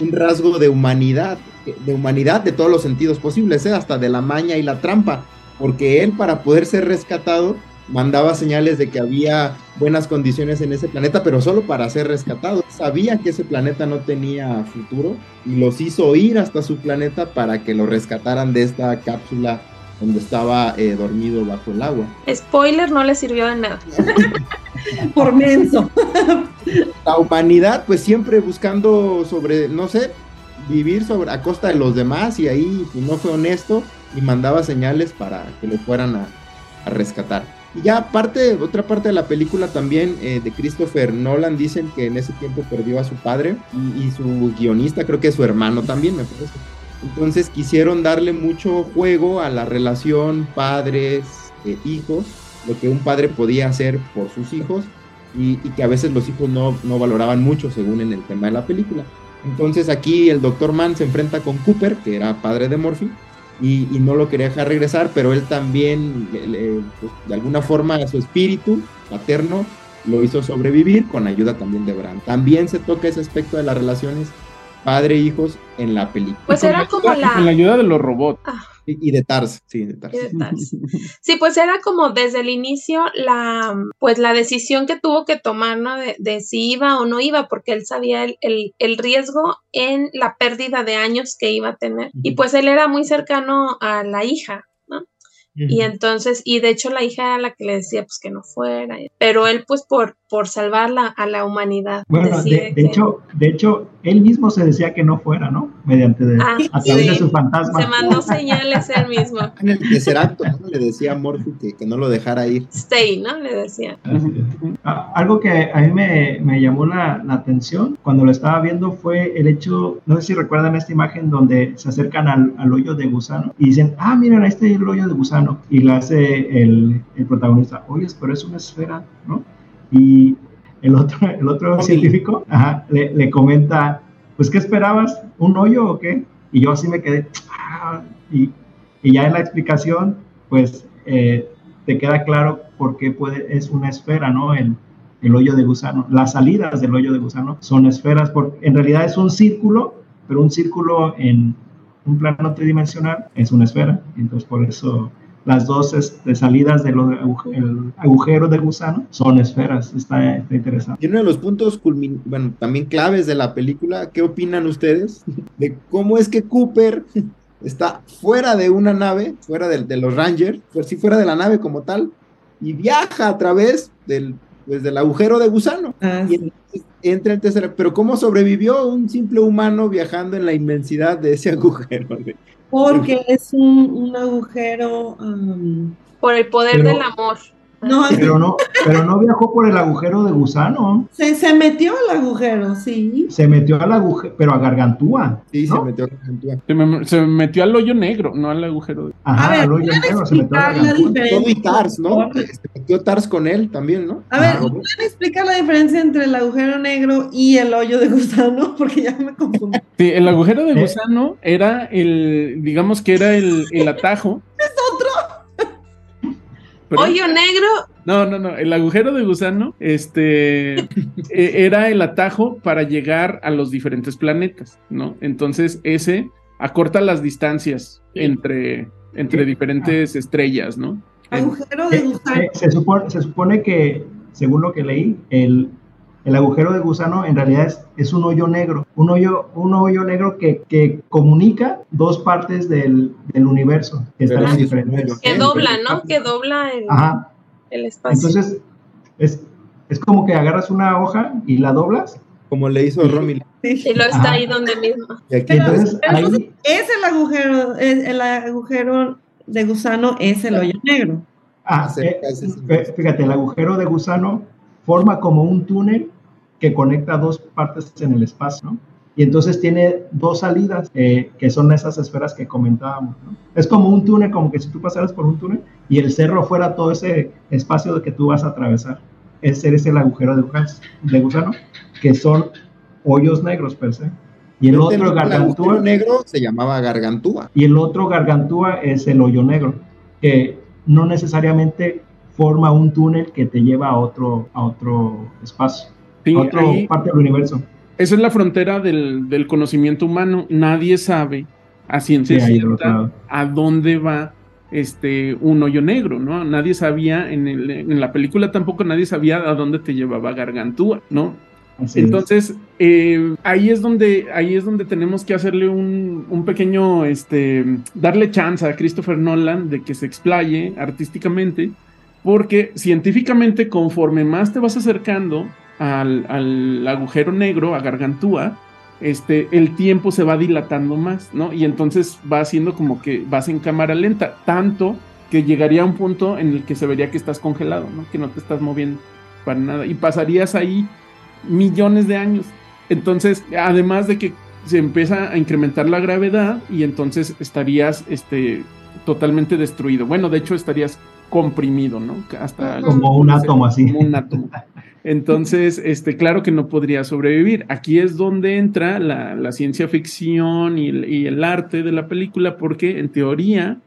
un rasgo de humanidad, de humanidad de todos los sentidos posibles, ¿eh? hasta de la maña y la trampa, porque él para poder ser rescatado mandaba señales de que había buenas condiciones en ese planeta, pero solo para ser rescatado. Sabía que ese planeta no tenía futuro y los hizo ir hasta su planeta para que lo rescataran de esta cápsula donde estaba eh, dormido bajo el agua. Spoiler, no le sirvió de nada. Por menso. La humanidad, pues siempre buscando sobre, no sé, vivir sobre a costa de los demás y ahí pues, no fue honesto y mandaba señales para que le fueran a, a rescatar. Y ya parte, otra parte de la película también eh, de Christopher Nolan dicen que en ese tiempo perdió a su padre y, su guionista, creo que su hermano también, me parece. Entonces quisieron darle mucho juego a la relación padres-hijos, lo que un padre podía hacer por sus hijos y, que a veces los hijos no, no, valoraban mucho según en el tema de la película. Entonces aquí el doctor Mann se enfrenta con Cooper, que era padre de Morphy, y, no lo quería dejar regresar, pero él también, pues, de alguna forma, su espíritu paterno lo hizo sobrevivir con ayuda también de Bran. También se toca ese aspecto de las relaciones padre-hijos en la película. Pues era como la... Con la ayuda de los robots. Ah. Y, de Tars, sí, de Tars. Sí, pues era como desde el inicio la, pues la decisión que tuvo que tomar, ¿no? De, si iba o no iba, porque él sabía el, el, riesgo en la pérdida de años que iba a tener. Y pues él era muy cercano a la hija, y entonces, y de hecho la hija era la que le decía pues que no fuera, pero él pues por, por salvarla a la humanidad. Bueno, de, hecho, de hecho, él mismo se decía que no fuera, ¿no? Mediante de, ah, a través de su fantasma. Se mandó señales él mismo. En el tercer acto, ¿no? Le decía a Morphy que, que, no lo dejara ir. Stay, ¿no? Le decía. Ah, algo que a mí me, me llamó la, la, atención cuando lo estaba viendo fue el hecho, no sé si recuerdan esta imagen donde se acercan al, al hoyo de gusano y dicen, ah, miren, este es el hoyo de gusano y le hace el, el protagonista, oye, pero es una esfera, ¿no? Y el otro, el otro científico le, le, comenta, pues, ¿qué esperabas? ¿Un hoyo o qué? Y yo así me quedé, ah", y, y, ya en la explicación, pues, eh, te queda claro por qué puede, es una esfera, ¿no? El, el hoyo de gusano. Las salidas del hoyo de gusano son esferas, porque en realidad es un círculo, pero un círculo en un plano tridimensional es una esfera. Entonces, por eso las dos este, salidas del agujero de gusano son esferas. Está, interesante. Y uno de los puntos bueno, también claves de la película, ¿qué opinan ustedes de cómo es que Cooper está fuera de una nave, fuera de, los Rangers, pues sí, fuera de la nave como tal, y viaja a través del, pues, del agujero de gusano? Ah, y entra en tercera. Pero ¿cómo sobrevivió un simple humano viajando en la inmensidad de ese agujero? Porque es un, agujero. por el poder del amor. No, pero no, pero no viajó por el agujero de gusano. Se, se metió al agujero, sí. Se metió al agujero, pero a Gargantúa. Sí, se metió a Gargantúa. Se, metió al hoyo negro, no al agujero. De... Ajá, al hoyo negro se metió a. Todo y Tars, ¿no? Se metió Tars con él también, ¿no? A ver, ah, ¿pueden explicar la diferencia entre el agujero negro y el hoyo de gusano? Porque ya me confundí. Sí, el agujero de gusano era el, digamos que era el, el atajo. Hoyo negro. No, no, no. El agujero de gusano, este, e, era el atajo para llegar a los diferentes planetas, ¿no? Entonces ese acorta las distancias entre, entre diferentes estrellas, ¿no? Agujero de eh, gusano. Se, se, supone, se supone que, según lo que leí, el, el agujero de gusano en realidad es, un hoyo negro, un hoyo, un hoyo negro que, comunica dos partes del, universo que están en diferentes. Que dobla, ¿no? Que dobla el, espacio. Entonces, es, es como que agarras una hoja y la doblas. Como le hizo Romy. Y lo está ahí donde mismo. es el agujero, el agujero de gusano es el hoyo negro. Ah, eh, fíjate, el agujero de gusano forma como un túnel que conecta dos partes en el espacio, ¿no? Y entonces tiene dos salidas, eh, que son esas esferas que comentábamos, ¿no? Es como un túnel, como que si tú pasaras por un túnel y el cerro fuera todo ese espacio de que tú vas a atravesar. Ese es el agujero de, de gusano, que son hoyos negros per se. Y el otro gargantúa. El negro se llamaba gargantúa. Y el otro gargantúa es el hoyo negro, que no necesariamente forma un túnel que te lleva a otro, a otro espacio otra parte del universo. Esa es la frontera del, conocimiento humano. Nadie sabe a ciencia cierta a dónde va este un hoyo negro, ¿no? Nadie sabía, en, en, la película tampoco nadie sabía a dónde te llevaba Gargantúa, ¿no? Entonces, eh, ahí es donde, ahí es donde tenemos que hacerle un, un, pequeño, este, darle chance a Christopher Nolan de que se explaye artísticamente, porque científicamente, conforme más te vas acercando al, agujero negro, a Gargantúa, este, el tiempo se va dilatando más, ¿no? Y entonces va haciendo como que vas en cámara lenta, tanto que llegaría a un punto en el que se vería que estás congelado, ¿no? Que no te estás moviendo para nada. Y pasarías ahí millones de años. Entonces, además de que se empieza a incrementar la gravedad y entonces estarías este, totalmente destruido. Bueno, de hecho estarías comprimido, ¿no? Hasta como un átomo así. un átomo. Entonces, este, claro que no podría sobrevivir. Aquí es donde entra la, ciencia ficción y el, arte de la película, porque en teoría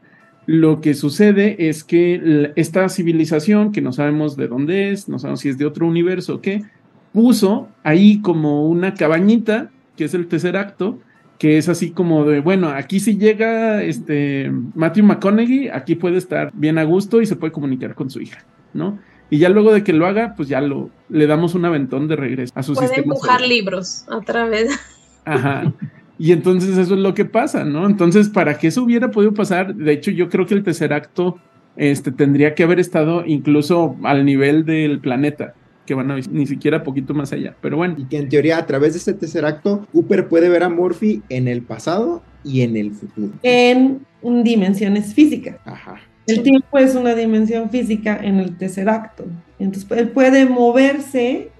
lo que sucede es que esta civilización, que no sabemos de dónde es, no sabemos si es de otro universo o qué, puso ahí como una cabañita, que es el tercer acto, que es así como de, bueno, aquí si llega este Matthew McConaughey, aquí puede estar bien a gusto y se puede comunicar con su hija, ¿no? Y ya luego de que lo haga, pues ya lo le damos un aventón de regreso a su Puede empujar libros a través. Ajá. Y entonces eso es lo que pasa, ¿no? Entonces, para que eso hubiera podido pasar, de hecho, yo creo que el tercer acto este, tendría que haber estado incluso al nivel del planeta que van a ni siquiera poquito más allá, pero bueno. Y que en teoría a través de este tercer acto, Cooper puede ver a Morphy en el pasado y en el futuro. En dimensiones físicas. Ajá. El tiempo es una dimensión física en el tercer acto. Entonces él puede moverse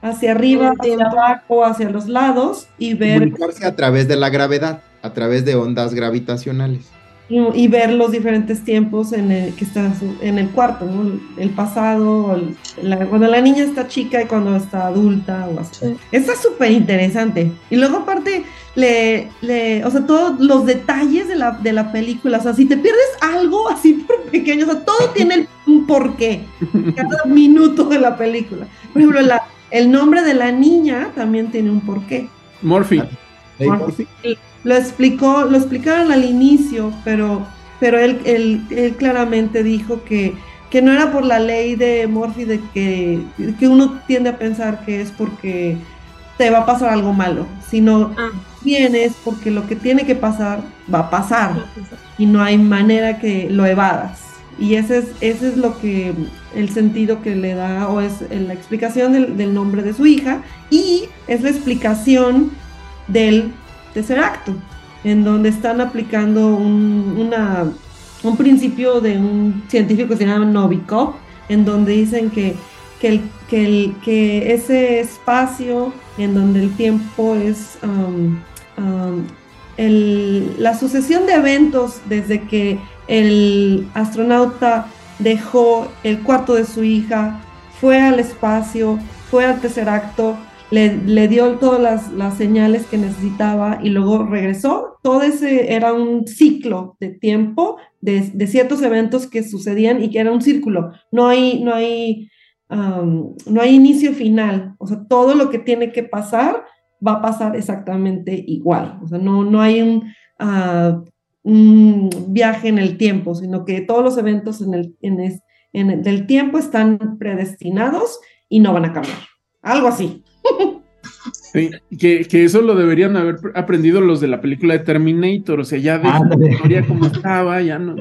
hacia arriba, hacia abajo, hacia los lados y ver. a través de la gravedad, a través de ondas gravitacionales. Y, ver los diferentes tiempos en el que está en el cuarto, El pasado, cuando la niña está chica y cuando está adulta o así. Está súper interesante. Y luego aparte le, le, o sea, todos los detalles de la, de la película, o sea, si te pierdes algo así por pequeño, o sea, todo tiene un porqué, cada minuto de la película. Por ejemplo, la, el nombre de la niña también tiene un porqué. Morphy. Lo explicó, lo explicaron al inicio, pero, pero él, él, él claramente dijo que, que no era por la ley de Morphy de que, que uno tiende a pensar que es porque te va a pasar algo malo, sino ah. porque lo que tiene que pasar va a pasar y no hay manera que lo evadas. Y ese es, ese es lo que el sentido que le da o es la explicación del, nombre de su hija y es la explicación del tercer acto, en donde están aplicando un, un principio de un científico que se llama Novikov, en donde dicen que que, el, que, ese espacio en donde el tiempo es um, um, la sucesión de eventos desde que el astronauta dejó el cuarto de su hija, fue al espacio, fue al tercer acto, le, dio todas las, señales que necesitaba y luego regresó. Todo ese era un ciclo de tiempo de, ciertos eventos que sucedían y que era un círculo. No hay, no hay no hay inicio final, o sea, todo lo que tiene que pasar va a pasar exactamente igual, o sea, no, no hay un, ah, un viaje en el tiempo, sino que todos los eventos en el, en, en el del tiempo están predestinados y no van a cambiar, algo así. Sí, que, que, eso lo deberían haber aprendido los de la película de Terminator, o sea, ya de la historia como estaba, ya no,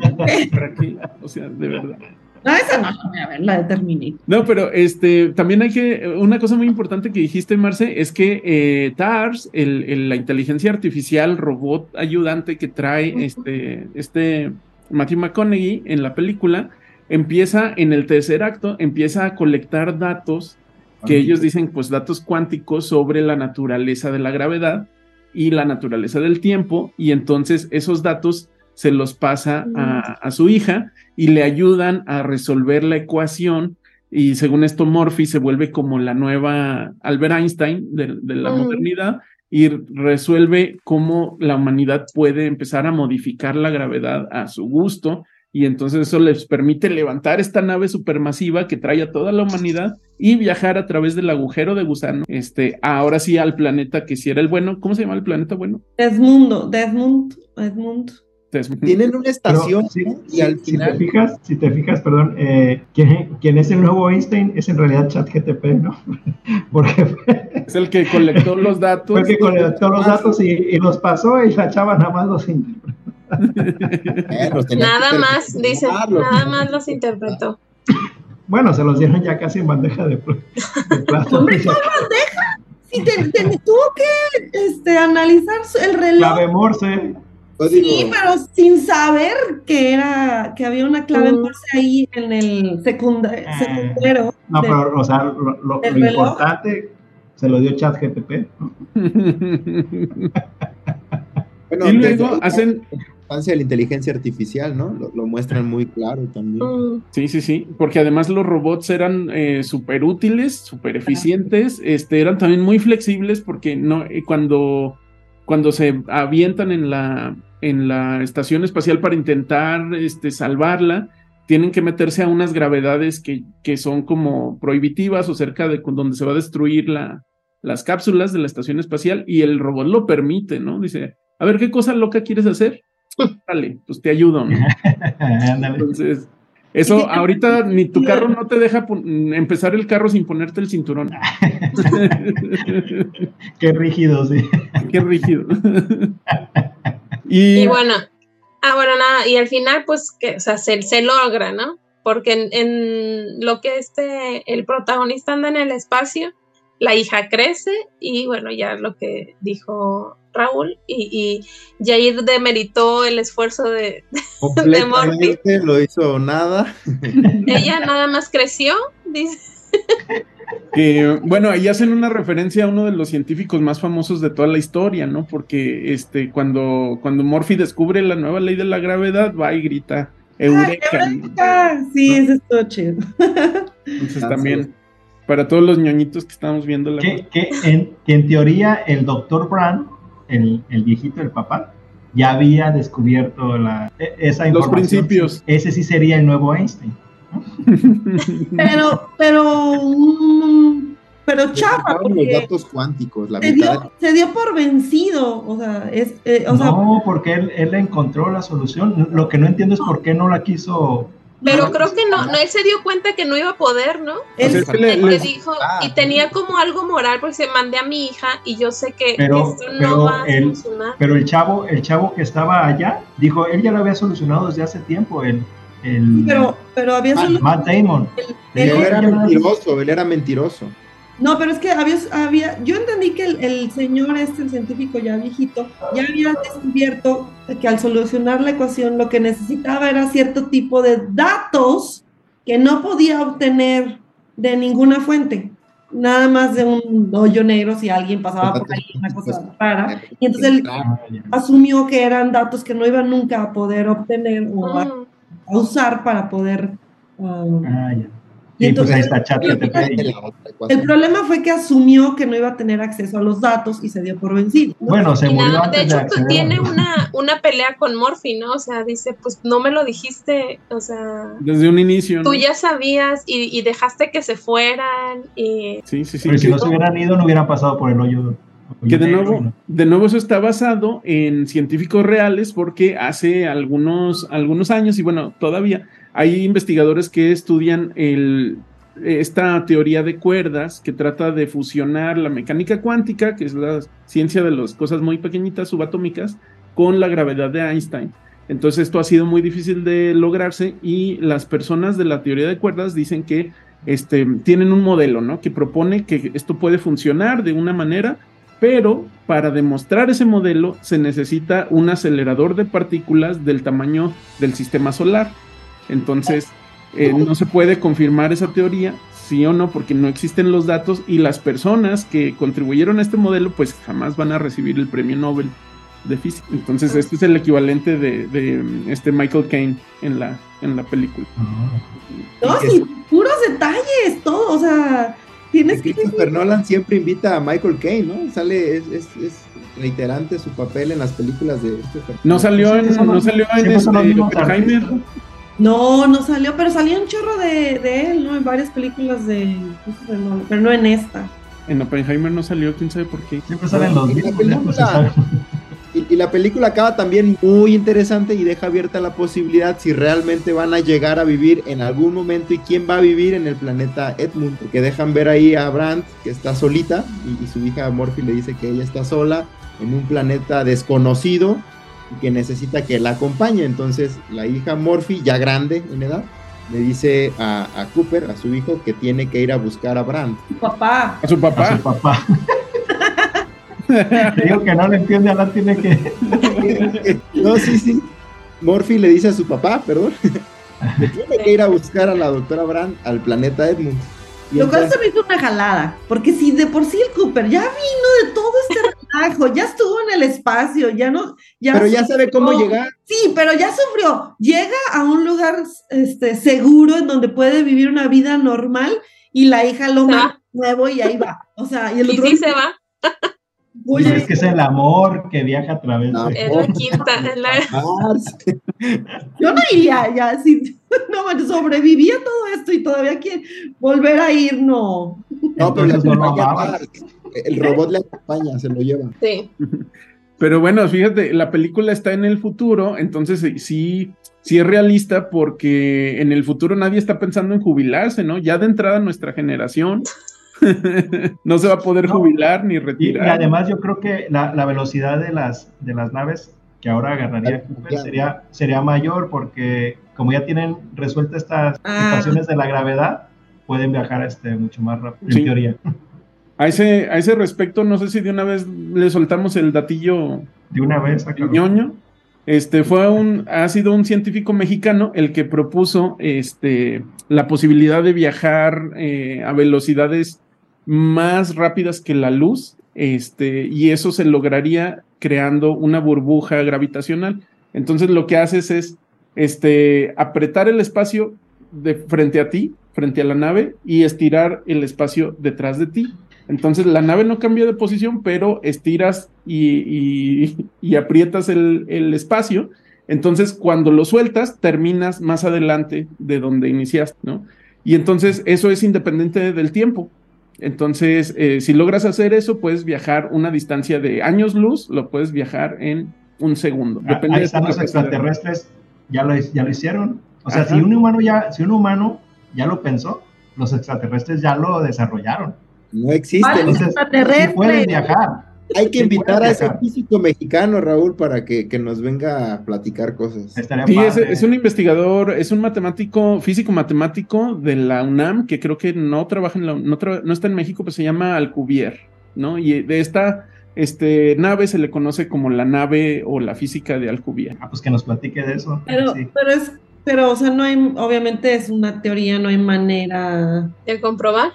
o sea, de verdad. No, esa no, a ver, la determiné. No, pero este, también hay que, una cosa muy importante que dijiste, Marce, es que eh, TARS, el, la inteligencia artificial, robot ayudante que trae este, este Matthew McConaughey en la película, empieza en el tercer acto, empieza a colectar datos que ellos dicen, pues datos cuánticos sobre la naturaleza de la gravedad y la naturaleza del tiempo, y entonces esos datos se los pasa a, su hija y le ayudan a resolver la ecuación y según esto Morphy se vuelve como la nueva Albert Einstein de, la modernidad y resuelve cómo la humanidad puede empezar a modificar la gravedad a su gusto y entonces eso les permite levantar esta nave supermasiva que trae a toda la humanidad y viajar a través del agujero de gusano, este, ahora sí al planeta que si era el bueno, ¿cómo se llama el planeta bueno? Desmundo, Desmond, Desmond. Tienen una estación y al si te fijas, si te fijas, perdón, eh, ¿quién, es el nuevo Einstein es en realidad ChatGTP, ¿no? Porque es el que colectó los datos. Fue el que colectó los datos y, los pasó y la chava nada más los interpretó. nada más, dice, nada más los interpretó. Bueno, se los dieron ya casi en bandeja de, plata. ¿Hombre, cuál bandeja? Si te, tuvo que este, analizar el reloj. La Morse. Sí, pero sin saber que era que había una clave mm. Morse ahí en el secunda, ah. secundero. No, pero o sea, lo, importante se lo dio ChatGPT. bueno, y luego hacen importancia de la inteligencia artificial, ¿no? Lo, muestran muy claro también. Mm. Sí, sí, sí, porque además los robots eran eh, súper útiles, súper eficientes, este, eran también muy flexibles porque no, eh, cuando, cuando se avientan en la, en la estación espacial para intentar este, salvarla, tienen que meterse a unas gravedades que, que son como prohibitivas o cerca de donde se va a destruir la, las cápsulas de la estación espacial y el robot lo permite, ¿no? Dice, a ver, ¿qué cosa loca quieres hacer? Dale, pues te ayudo, ¿no? Entonces, eso ahorita ni tu carro no te deja empezar el carro sin ponerte el cinturón. Qué rígido, sí. Qué rígido. y, bueno, ah, bueno, nada, y al final, pues, que, o sea, se, se logra, ¿no? Porque en, en, lo que este, el protagonista anda en el espacio, la hija crece y bueno, ya lo que dijo Raúl y, y Jair demeritó el esfuerzo de, de Morphy. Lo hizo nada. Ella nada más creció, dice. bueno, ahí hacen una referencia a uno de los científicos más famosos de toda la historia, ¿no? Porque este, cuando, cuando Morphy descubre la nueva ley de la gravedad, va y grita, Eureka. Sí, eso es todo chido. Entonces también para todos los ñoñitos que estamos viendo la que, que, en, que en teoría el doctor Brand, el, el, viejito del papá, ya había descubierto la, e, esa información. Los principios. Ese sí sería el nuevo Einstein. pero, pero, pero chapa, porque los datos cuánticos, la se, dio, se dio por vencido, o sea, es, eh, o no, porque él, él encontró la solución. Lo que no entiendo es por qué no la quiso pero creo que no, no, él se dio cuenta que no iba a poder, ¿no? Él, le, dijo, ah, y tenía como algo moral, porque se mandé a mi hija y yo sé que, pero, esto no va a funcionar. Pero el chavo, el chavo que estaba allá, dijo, él ya lo había solucionado desde hace tiempo, el, el pero, pero había Matt, Matt Damon. él era mentiroso, él era mentiroso. No, pero es que había, había yo entendí que el, señor este, el científico ya viejito, ya había descubierto que al solucionar la ecuación lo que necesitaba era cierto tipo de datos que no podía obtener de ninguna fuente, nada más de un hoyo negro si alguien pasaba por ahí, una cosa rara. Y entonces él asumió que eran datos que no iba nunca a poder obtener o a, ah. usar para poder... Um, ah, y pues ahí está El problema fue que asumió que no iba a tener acceso a los datos y se dio por vencido. Bueno, se murió. de hecho, tiene una, una pelea con Morphy, ¿no? O sea, dice, pues no me lo dijiste, o sea. Desde un inicio. Tú ya sabías y, dejaste que se fueran. Y... Sí, sí, sí. Pero si no se hubieran ido, no hubieran pasado por el hoyo. Que de nuevo, de nuevo eso está basado en científicos reales porque hace algunos, algunos años y bueno, todavía hay investigadores que estudian esta teoría de cuerdas que trata de fusionar la mecánica cuántica, que es la ciencia de las cosas muy pequeñitas, subatómicas, con la gravedad de Einstein. Entonces esto ha sido muy difícil de lograrse y las personas de la teoría de cuerdas dicen que este, tienen un modelo. Que propone que esto puede funcionar de una manera, pero para demostrar ese modelo se necesita un acelerador de partículas del tamaño del sistema solar. Entonces, eh, no se puede confirmar esa teoría, sí o no, porque no existen los datos y las personas que contribuyeron a este modelo, pues jamás van a recibir el premio Nobel de física. Entonces, este es el equivalente de, este Michael Caine en la, en la película. No, sí, puros detalles, todo, o sea, tienes que... Christopher Nolan siempre invita a Michael Caine, ¿no? Sale, es, es, reiterante su papel en las películas de... No salió en, no salió en este, no, no salió, pero salió un chorro de, de él, ¿no? En varias películas de pero no en esta. En Oppenheimer no salió, quién sabe por qué. Siempre salen los mismos. Y, y, la película acaba también muy interesante y deja abierta la posibilidad si realmente van a llegar a vivir en algún momento y quién va a vivir en el planeta Edmund. Porque dejan ver ahí a Brandt que está solita y, y su hija Morphy le dice que ella está sola en un planeta desconocido que necesita que la acompañe. Entonces la hija Morphy, ya grande en edad, le dice a, Cooper, a su hijo, que tiene que ir a buscar a Brand. Su papá. A su papá. A su papá. digo que no le entiende, ahora tiene que... no, sí, sí. Morphy le dice a su papá, perdón, que tiene que ir a buscar a la doctora Brand al planeta Edmund. Lo cual se me hizo una jalada, porque si de por sí el Cooper ya vino de todo este relajo, ya estuvo en el espacio, ya no... Ya pero ya sabe cómo llegar. Sí, pero ya sufrió. Llega a un lugar este, seguro en donde puede vivir una vida normal y la hija lo más nuevo y ahí va. O sea, y el otro... sí se va. Es que es el amor que viaja a través de... La quinta, en la... Yo no iría ya, si no, bueno, sobreviví a todo esto y todavía quiere volver a ir, no. No, pero el robot le acompaña, se lo lleva. Sí. Pero bueno, fíjate, la película está en el futuro, entonces sí, sí es realista porque en el futuro nadie está pensando en jubilarse, ¿no? Ya de entrada nuestra generación no se va a poder jubilar ni retirar. Y, además yo creo que la, velocidad de las, de las naves que ahora agarraría sería, sería mayor porque como ya tienen resueltas estas ah. situaciones de la gravedad, pueden viajar este, mucho más rápido, en teoría. A ese, a ese respecto, no sé si de una vez le soltamos el datillo. De una vez, ñoño. Este fue un, ha sido un científico mexicano el que propuso este, la posibilidad de viajar eh, a velocidades más rápidas que la luz, este, y eso se lograría creando una burbuja gravitacional. Entonces lo que haces es este, apretar el espacio de frente a ti, frente a la nave, y estirar el espacio detrás de ti. Entonces la nave no cambia de posición, pero estiras y, aprietas el, el, espacio. Entonces cuando lo sueltas, terminas más adelante de donde iniciaste, ¿no? Y entonces eso es independiente del tiempo. Entonces, eh, si logras hacer eso, puedes viajar una distancia de años luz, lo puedes viajar en un segundo. Ah, Depende de los extraterrestres ya lo, ya lo hicieron. O sea, si un humano ya, si un humano ya lo pensó, los extraterrestres ya lo desarrollaron. No existen. extraterrestres. pueden viajar. Hay que invitar a ese físico mexicano, Raúl, para que, nos venga a platicar cosas. sí, es, un investigador, es un matemático, físico matemático de la UNAM, que creo que no trabaja en la, no, no está en México, pero se llama Alcubierre, ¿no? Y de esta este, nave se le conoce como la nave o la física de Alcubierre. Ah, pues que nos platique de eso. Pero, pero es, pero, o sea, no hay, obviamente es una teoría, no hay manera. ¿De comprobar?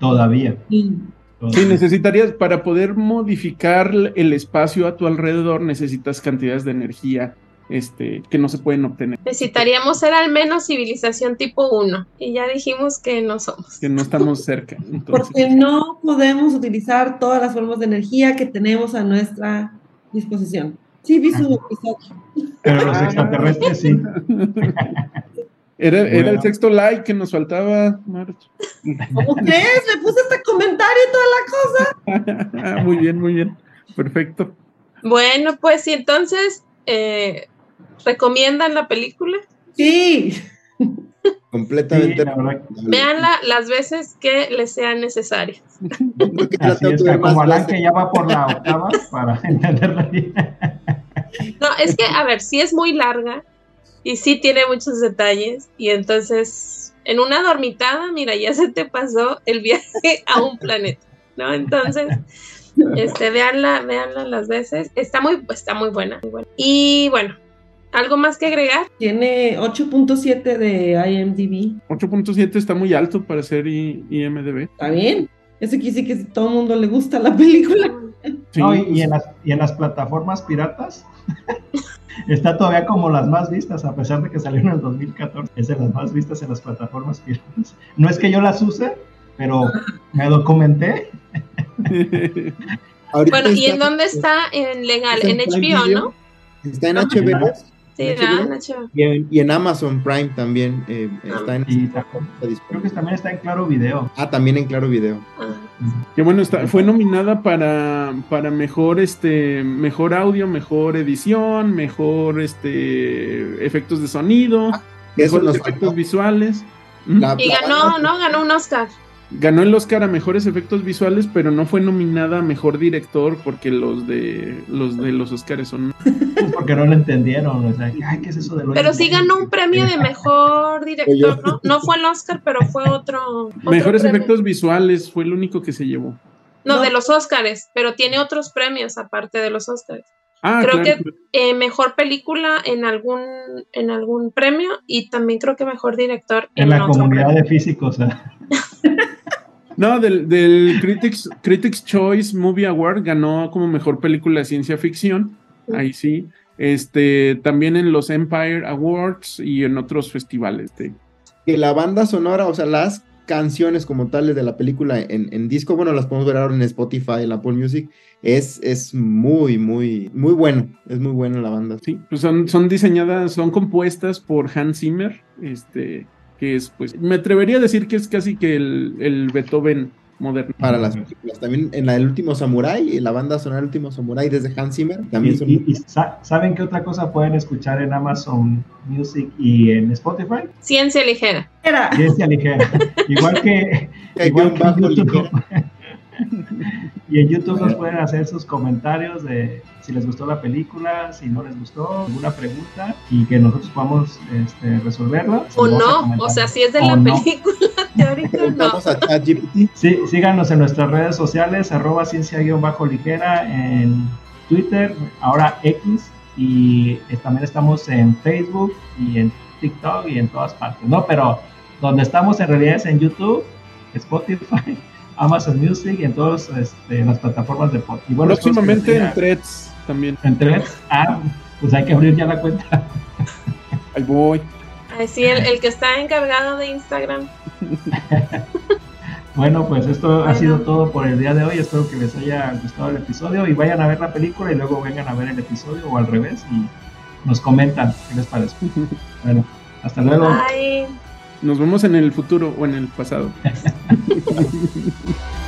Todavía. Sí. Sí, necesitarías, para poder modificar el espacio a tu alrededor, necesitas cantidades de energía este, que no se pueden obtener. Necesitaríamos ser al menos civilización tipo 1 y ya dijimos que no somos. Que no estamos cerca. Porque no podemos utilizar todas las formas de energía que tenemos a nuestra disposición. Sí, vi su Pero los extraterrestres sí. Era, el sexto like que nos faltaba, March. ¿Cómo crees? Le puse este comentario y toda la cosa. muy bien, muy bien. Perfecto. Bueno, pues sí, entonces, eh, ¿recomiendan la película? Sí. Completamente. Veanla las veces que les sean necesarias. Así está, como Alan que ya va por la octava para entenderla bien. No, es que, a ver, sí es muy larga, y sí tiene muchos detalles y entonces en una dormitada, mira, ya se te pasó el viaje a un planeta, ¿no? Entonces, este, véanla, véanla las veces, está muy, está muy buena, Y bueno, ¿algo más que agregar? Tiene 8.7 de IMDb. 8.7 está muy alto para ser IMDb. Está bien. Eso quiere decir que todo el mundo le gusta la película. no, y, en las, y en las plataformas piratas está todavía como las más vistas, a pesar de que salió en el 2014. Es de las más vistas en las plataformas piratas. No es que yo las use, pero me documenté. bueno, ¿y en dónde está en legal? En HBO, ¿no? Está en HBO. Sí, en HBO. Y, en, Amazon Prime también eh, ah. está en Creo que también está en Claro Video. Ah, también en Claro Video. Ah. Que bueno, está, fue nominada para, para mejor este mejor audio, mejor edición, mejor este efectos de sonido, ah, mejores efectos visuales. y ganó, ¿no? Ganó un Oscar. Ganó el Oscar a mejores efectos visuales, pero no fue nominada a mejor director porque los de los de los Oscars son. porque no lo entendieron. O sea, Ay, ¿qué es eso de Pero sí ganó un premio de mejor director, ¿no? No fue el Oscar, pero fue otro. mejores efectos visuales fue el único que se llevó. No, de los Oscars, pero tiene otros premios aparte de los Oscars. Ah, creo que eh, mejor película en algún en algún premio y también creo que mejor director en, la comunidad de físicos. ¿eh? No, del, del Critics, Critics Choice Movie Award ganó como mejor película de ciencia ficción. Ahí sí. Este, también en los Empire Awards y en otros festivales. De... Que la banda sonora, o sea, las canciones como tales de la película en, en, disco, bueno, las podemos ver ahora en Spotify, en Apple Music, es, es muy, muy, muy bueno, es muy buena la banda. Sí, pues son, son diseñadas, son compuestas por Hans Zimmer, este, que es, pues, me atrevería a decir que es casi que el, el Beethoven moderno. Para las películas. También en la El Último Samurai, la banda sonora El Último Samurai desde Hans Zimmer, también son... y, ¿Saben qué otra cosa pueden escuchar en Amazon Music y en Spotify? Ciencia ligera. Ciencia ligera. igual que... igual que YouTube. y en YouTube nos pueden hacer sus comentarios de si les gustó la película, si no les gustó, alguna pregunta y que nosotros podamos este, resolverla. O no, o sea, si es de la película, teórica no. Sí, síganos en nuestras redes sociales, arroba ciencia-ligera en Twitter, ahora X, y también estamos en Facebook y en TikTok y en todas partes, ¿no? Pero donde estamos en realidad es en YouTube, Spotify, Amazon Music y en todas este, las plataformas de podcast. Bueno, Próximamente en Threads también. En Threads, ah, pues hay que abrir ya la cuenta. Ahí voy. sí, el, que está encargado de Instagram. bueno, pues esto ha sido todo por el día de hoy. Espero que les haya gustado el episodio y vayan a ver la película y luego vengan a ver el episodio o al revés y nos comentan qué les parece. bueno, hasta luego. Bye. Nos vemos en el futuro o en el pasado.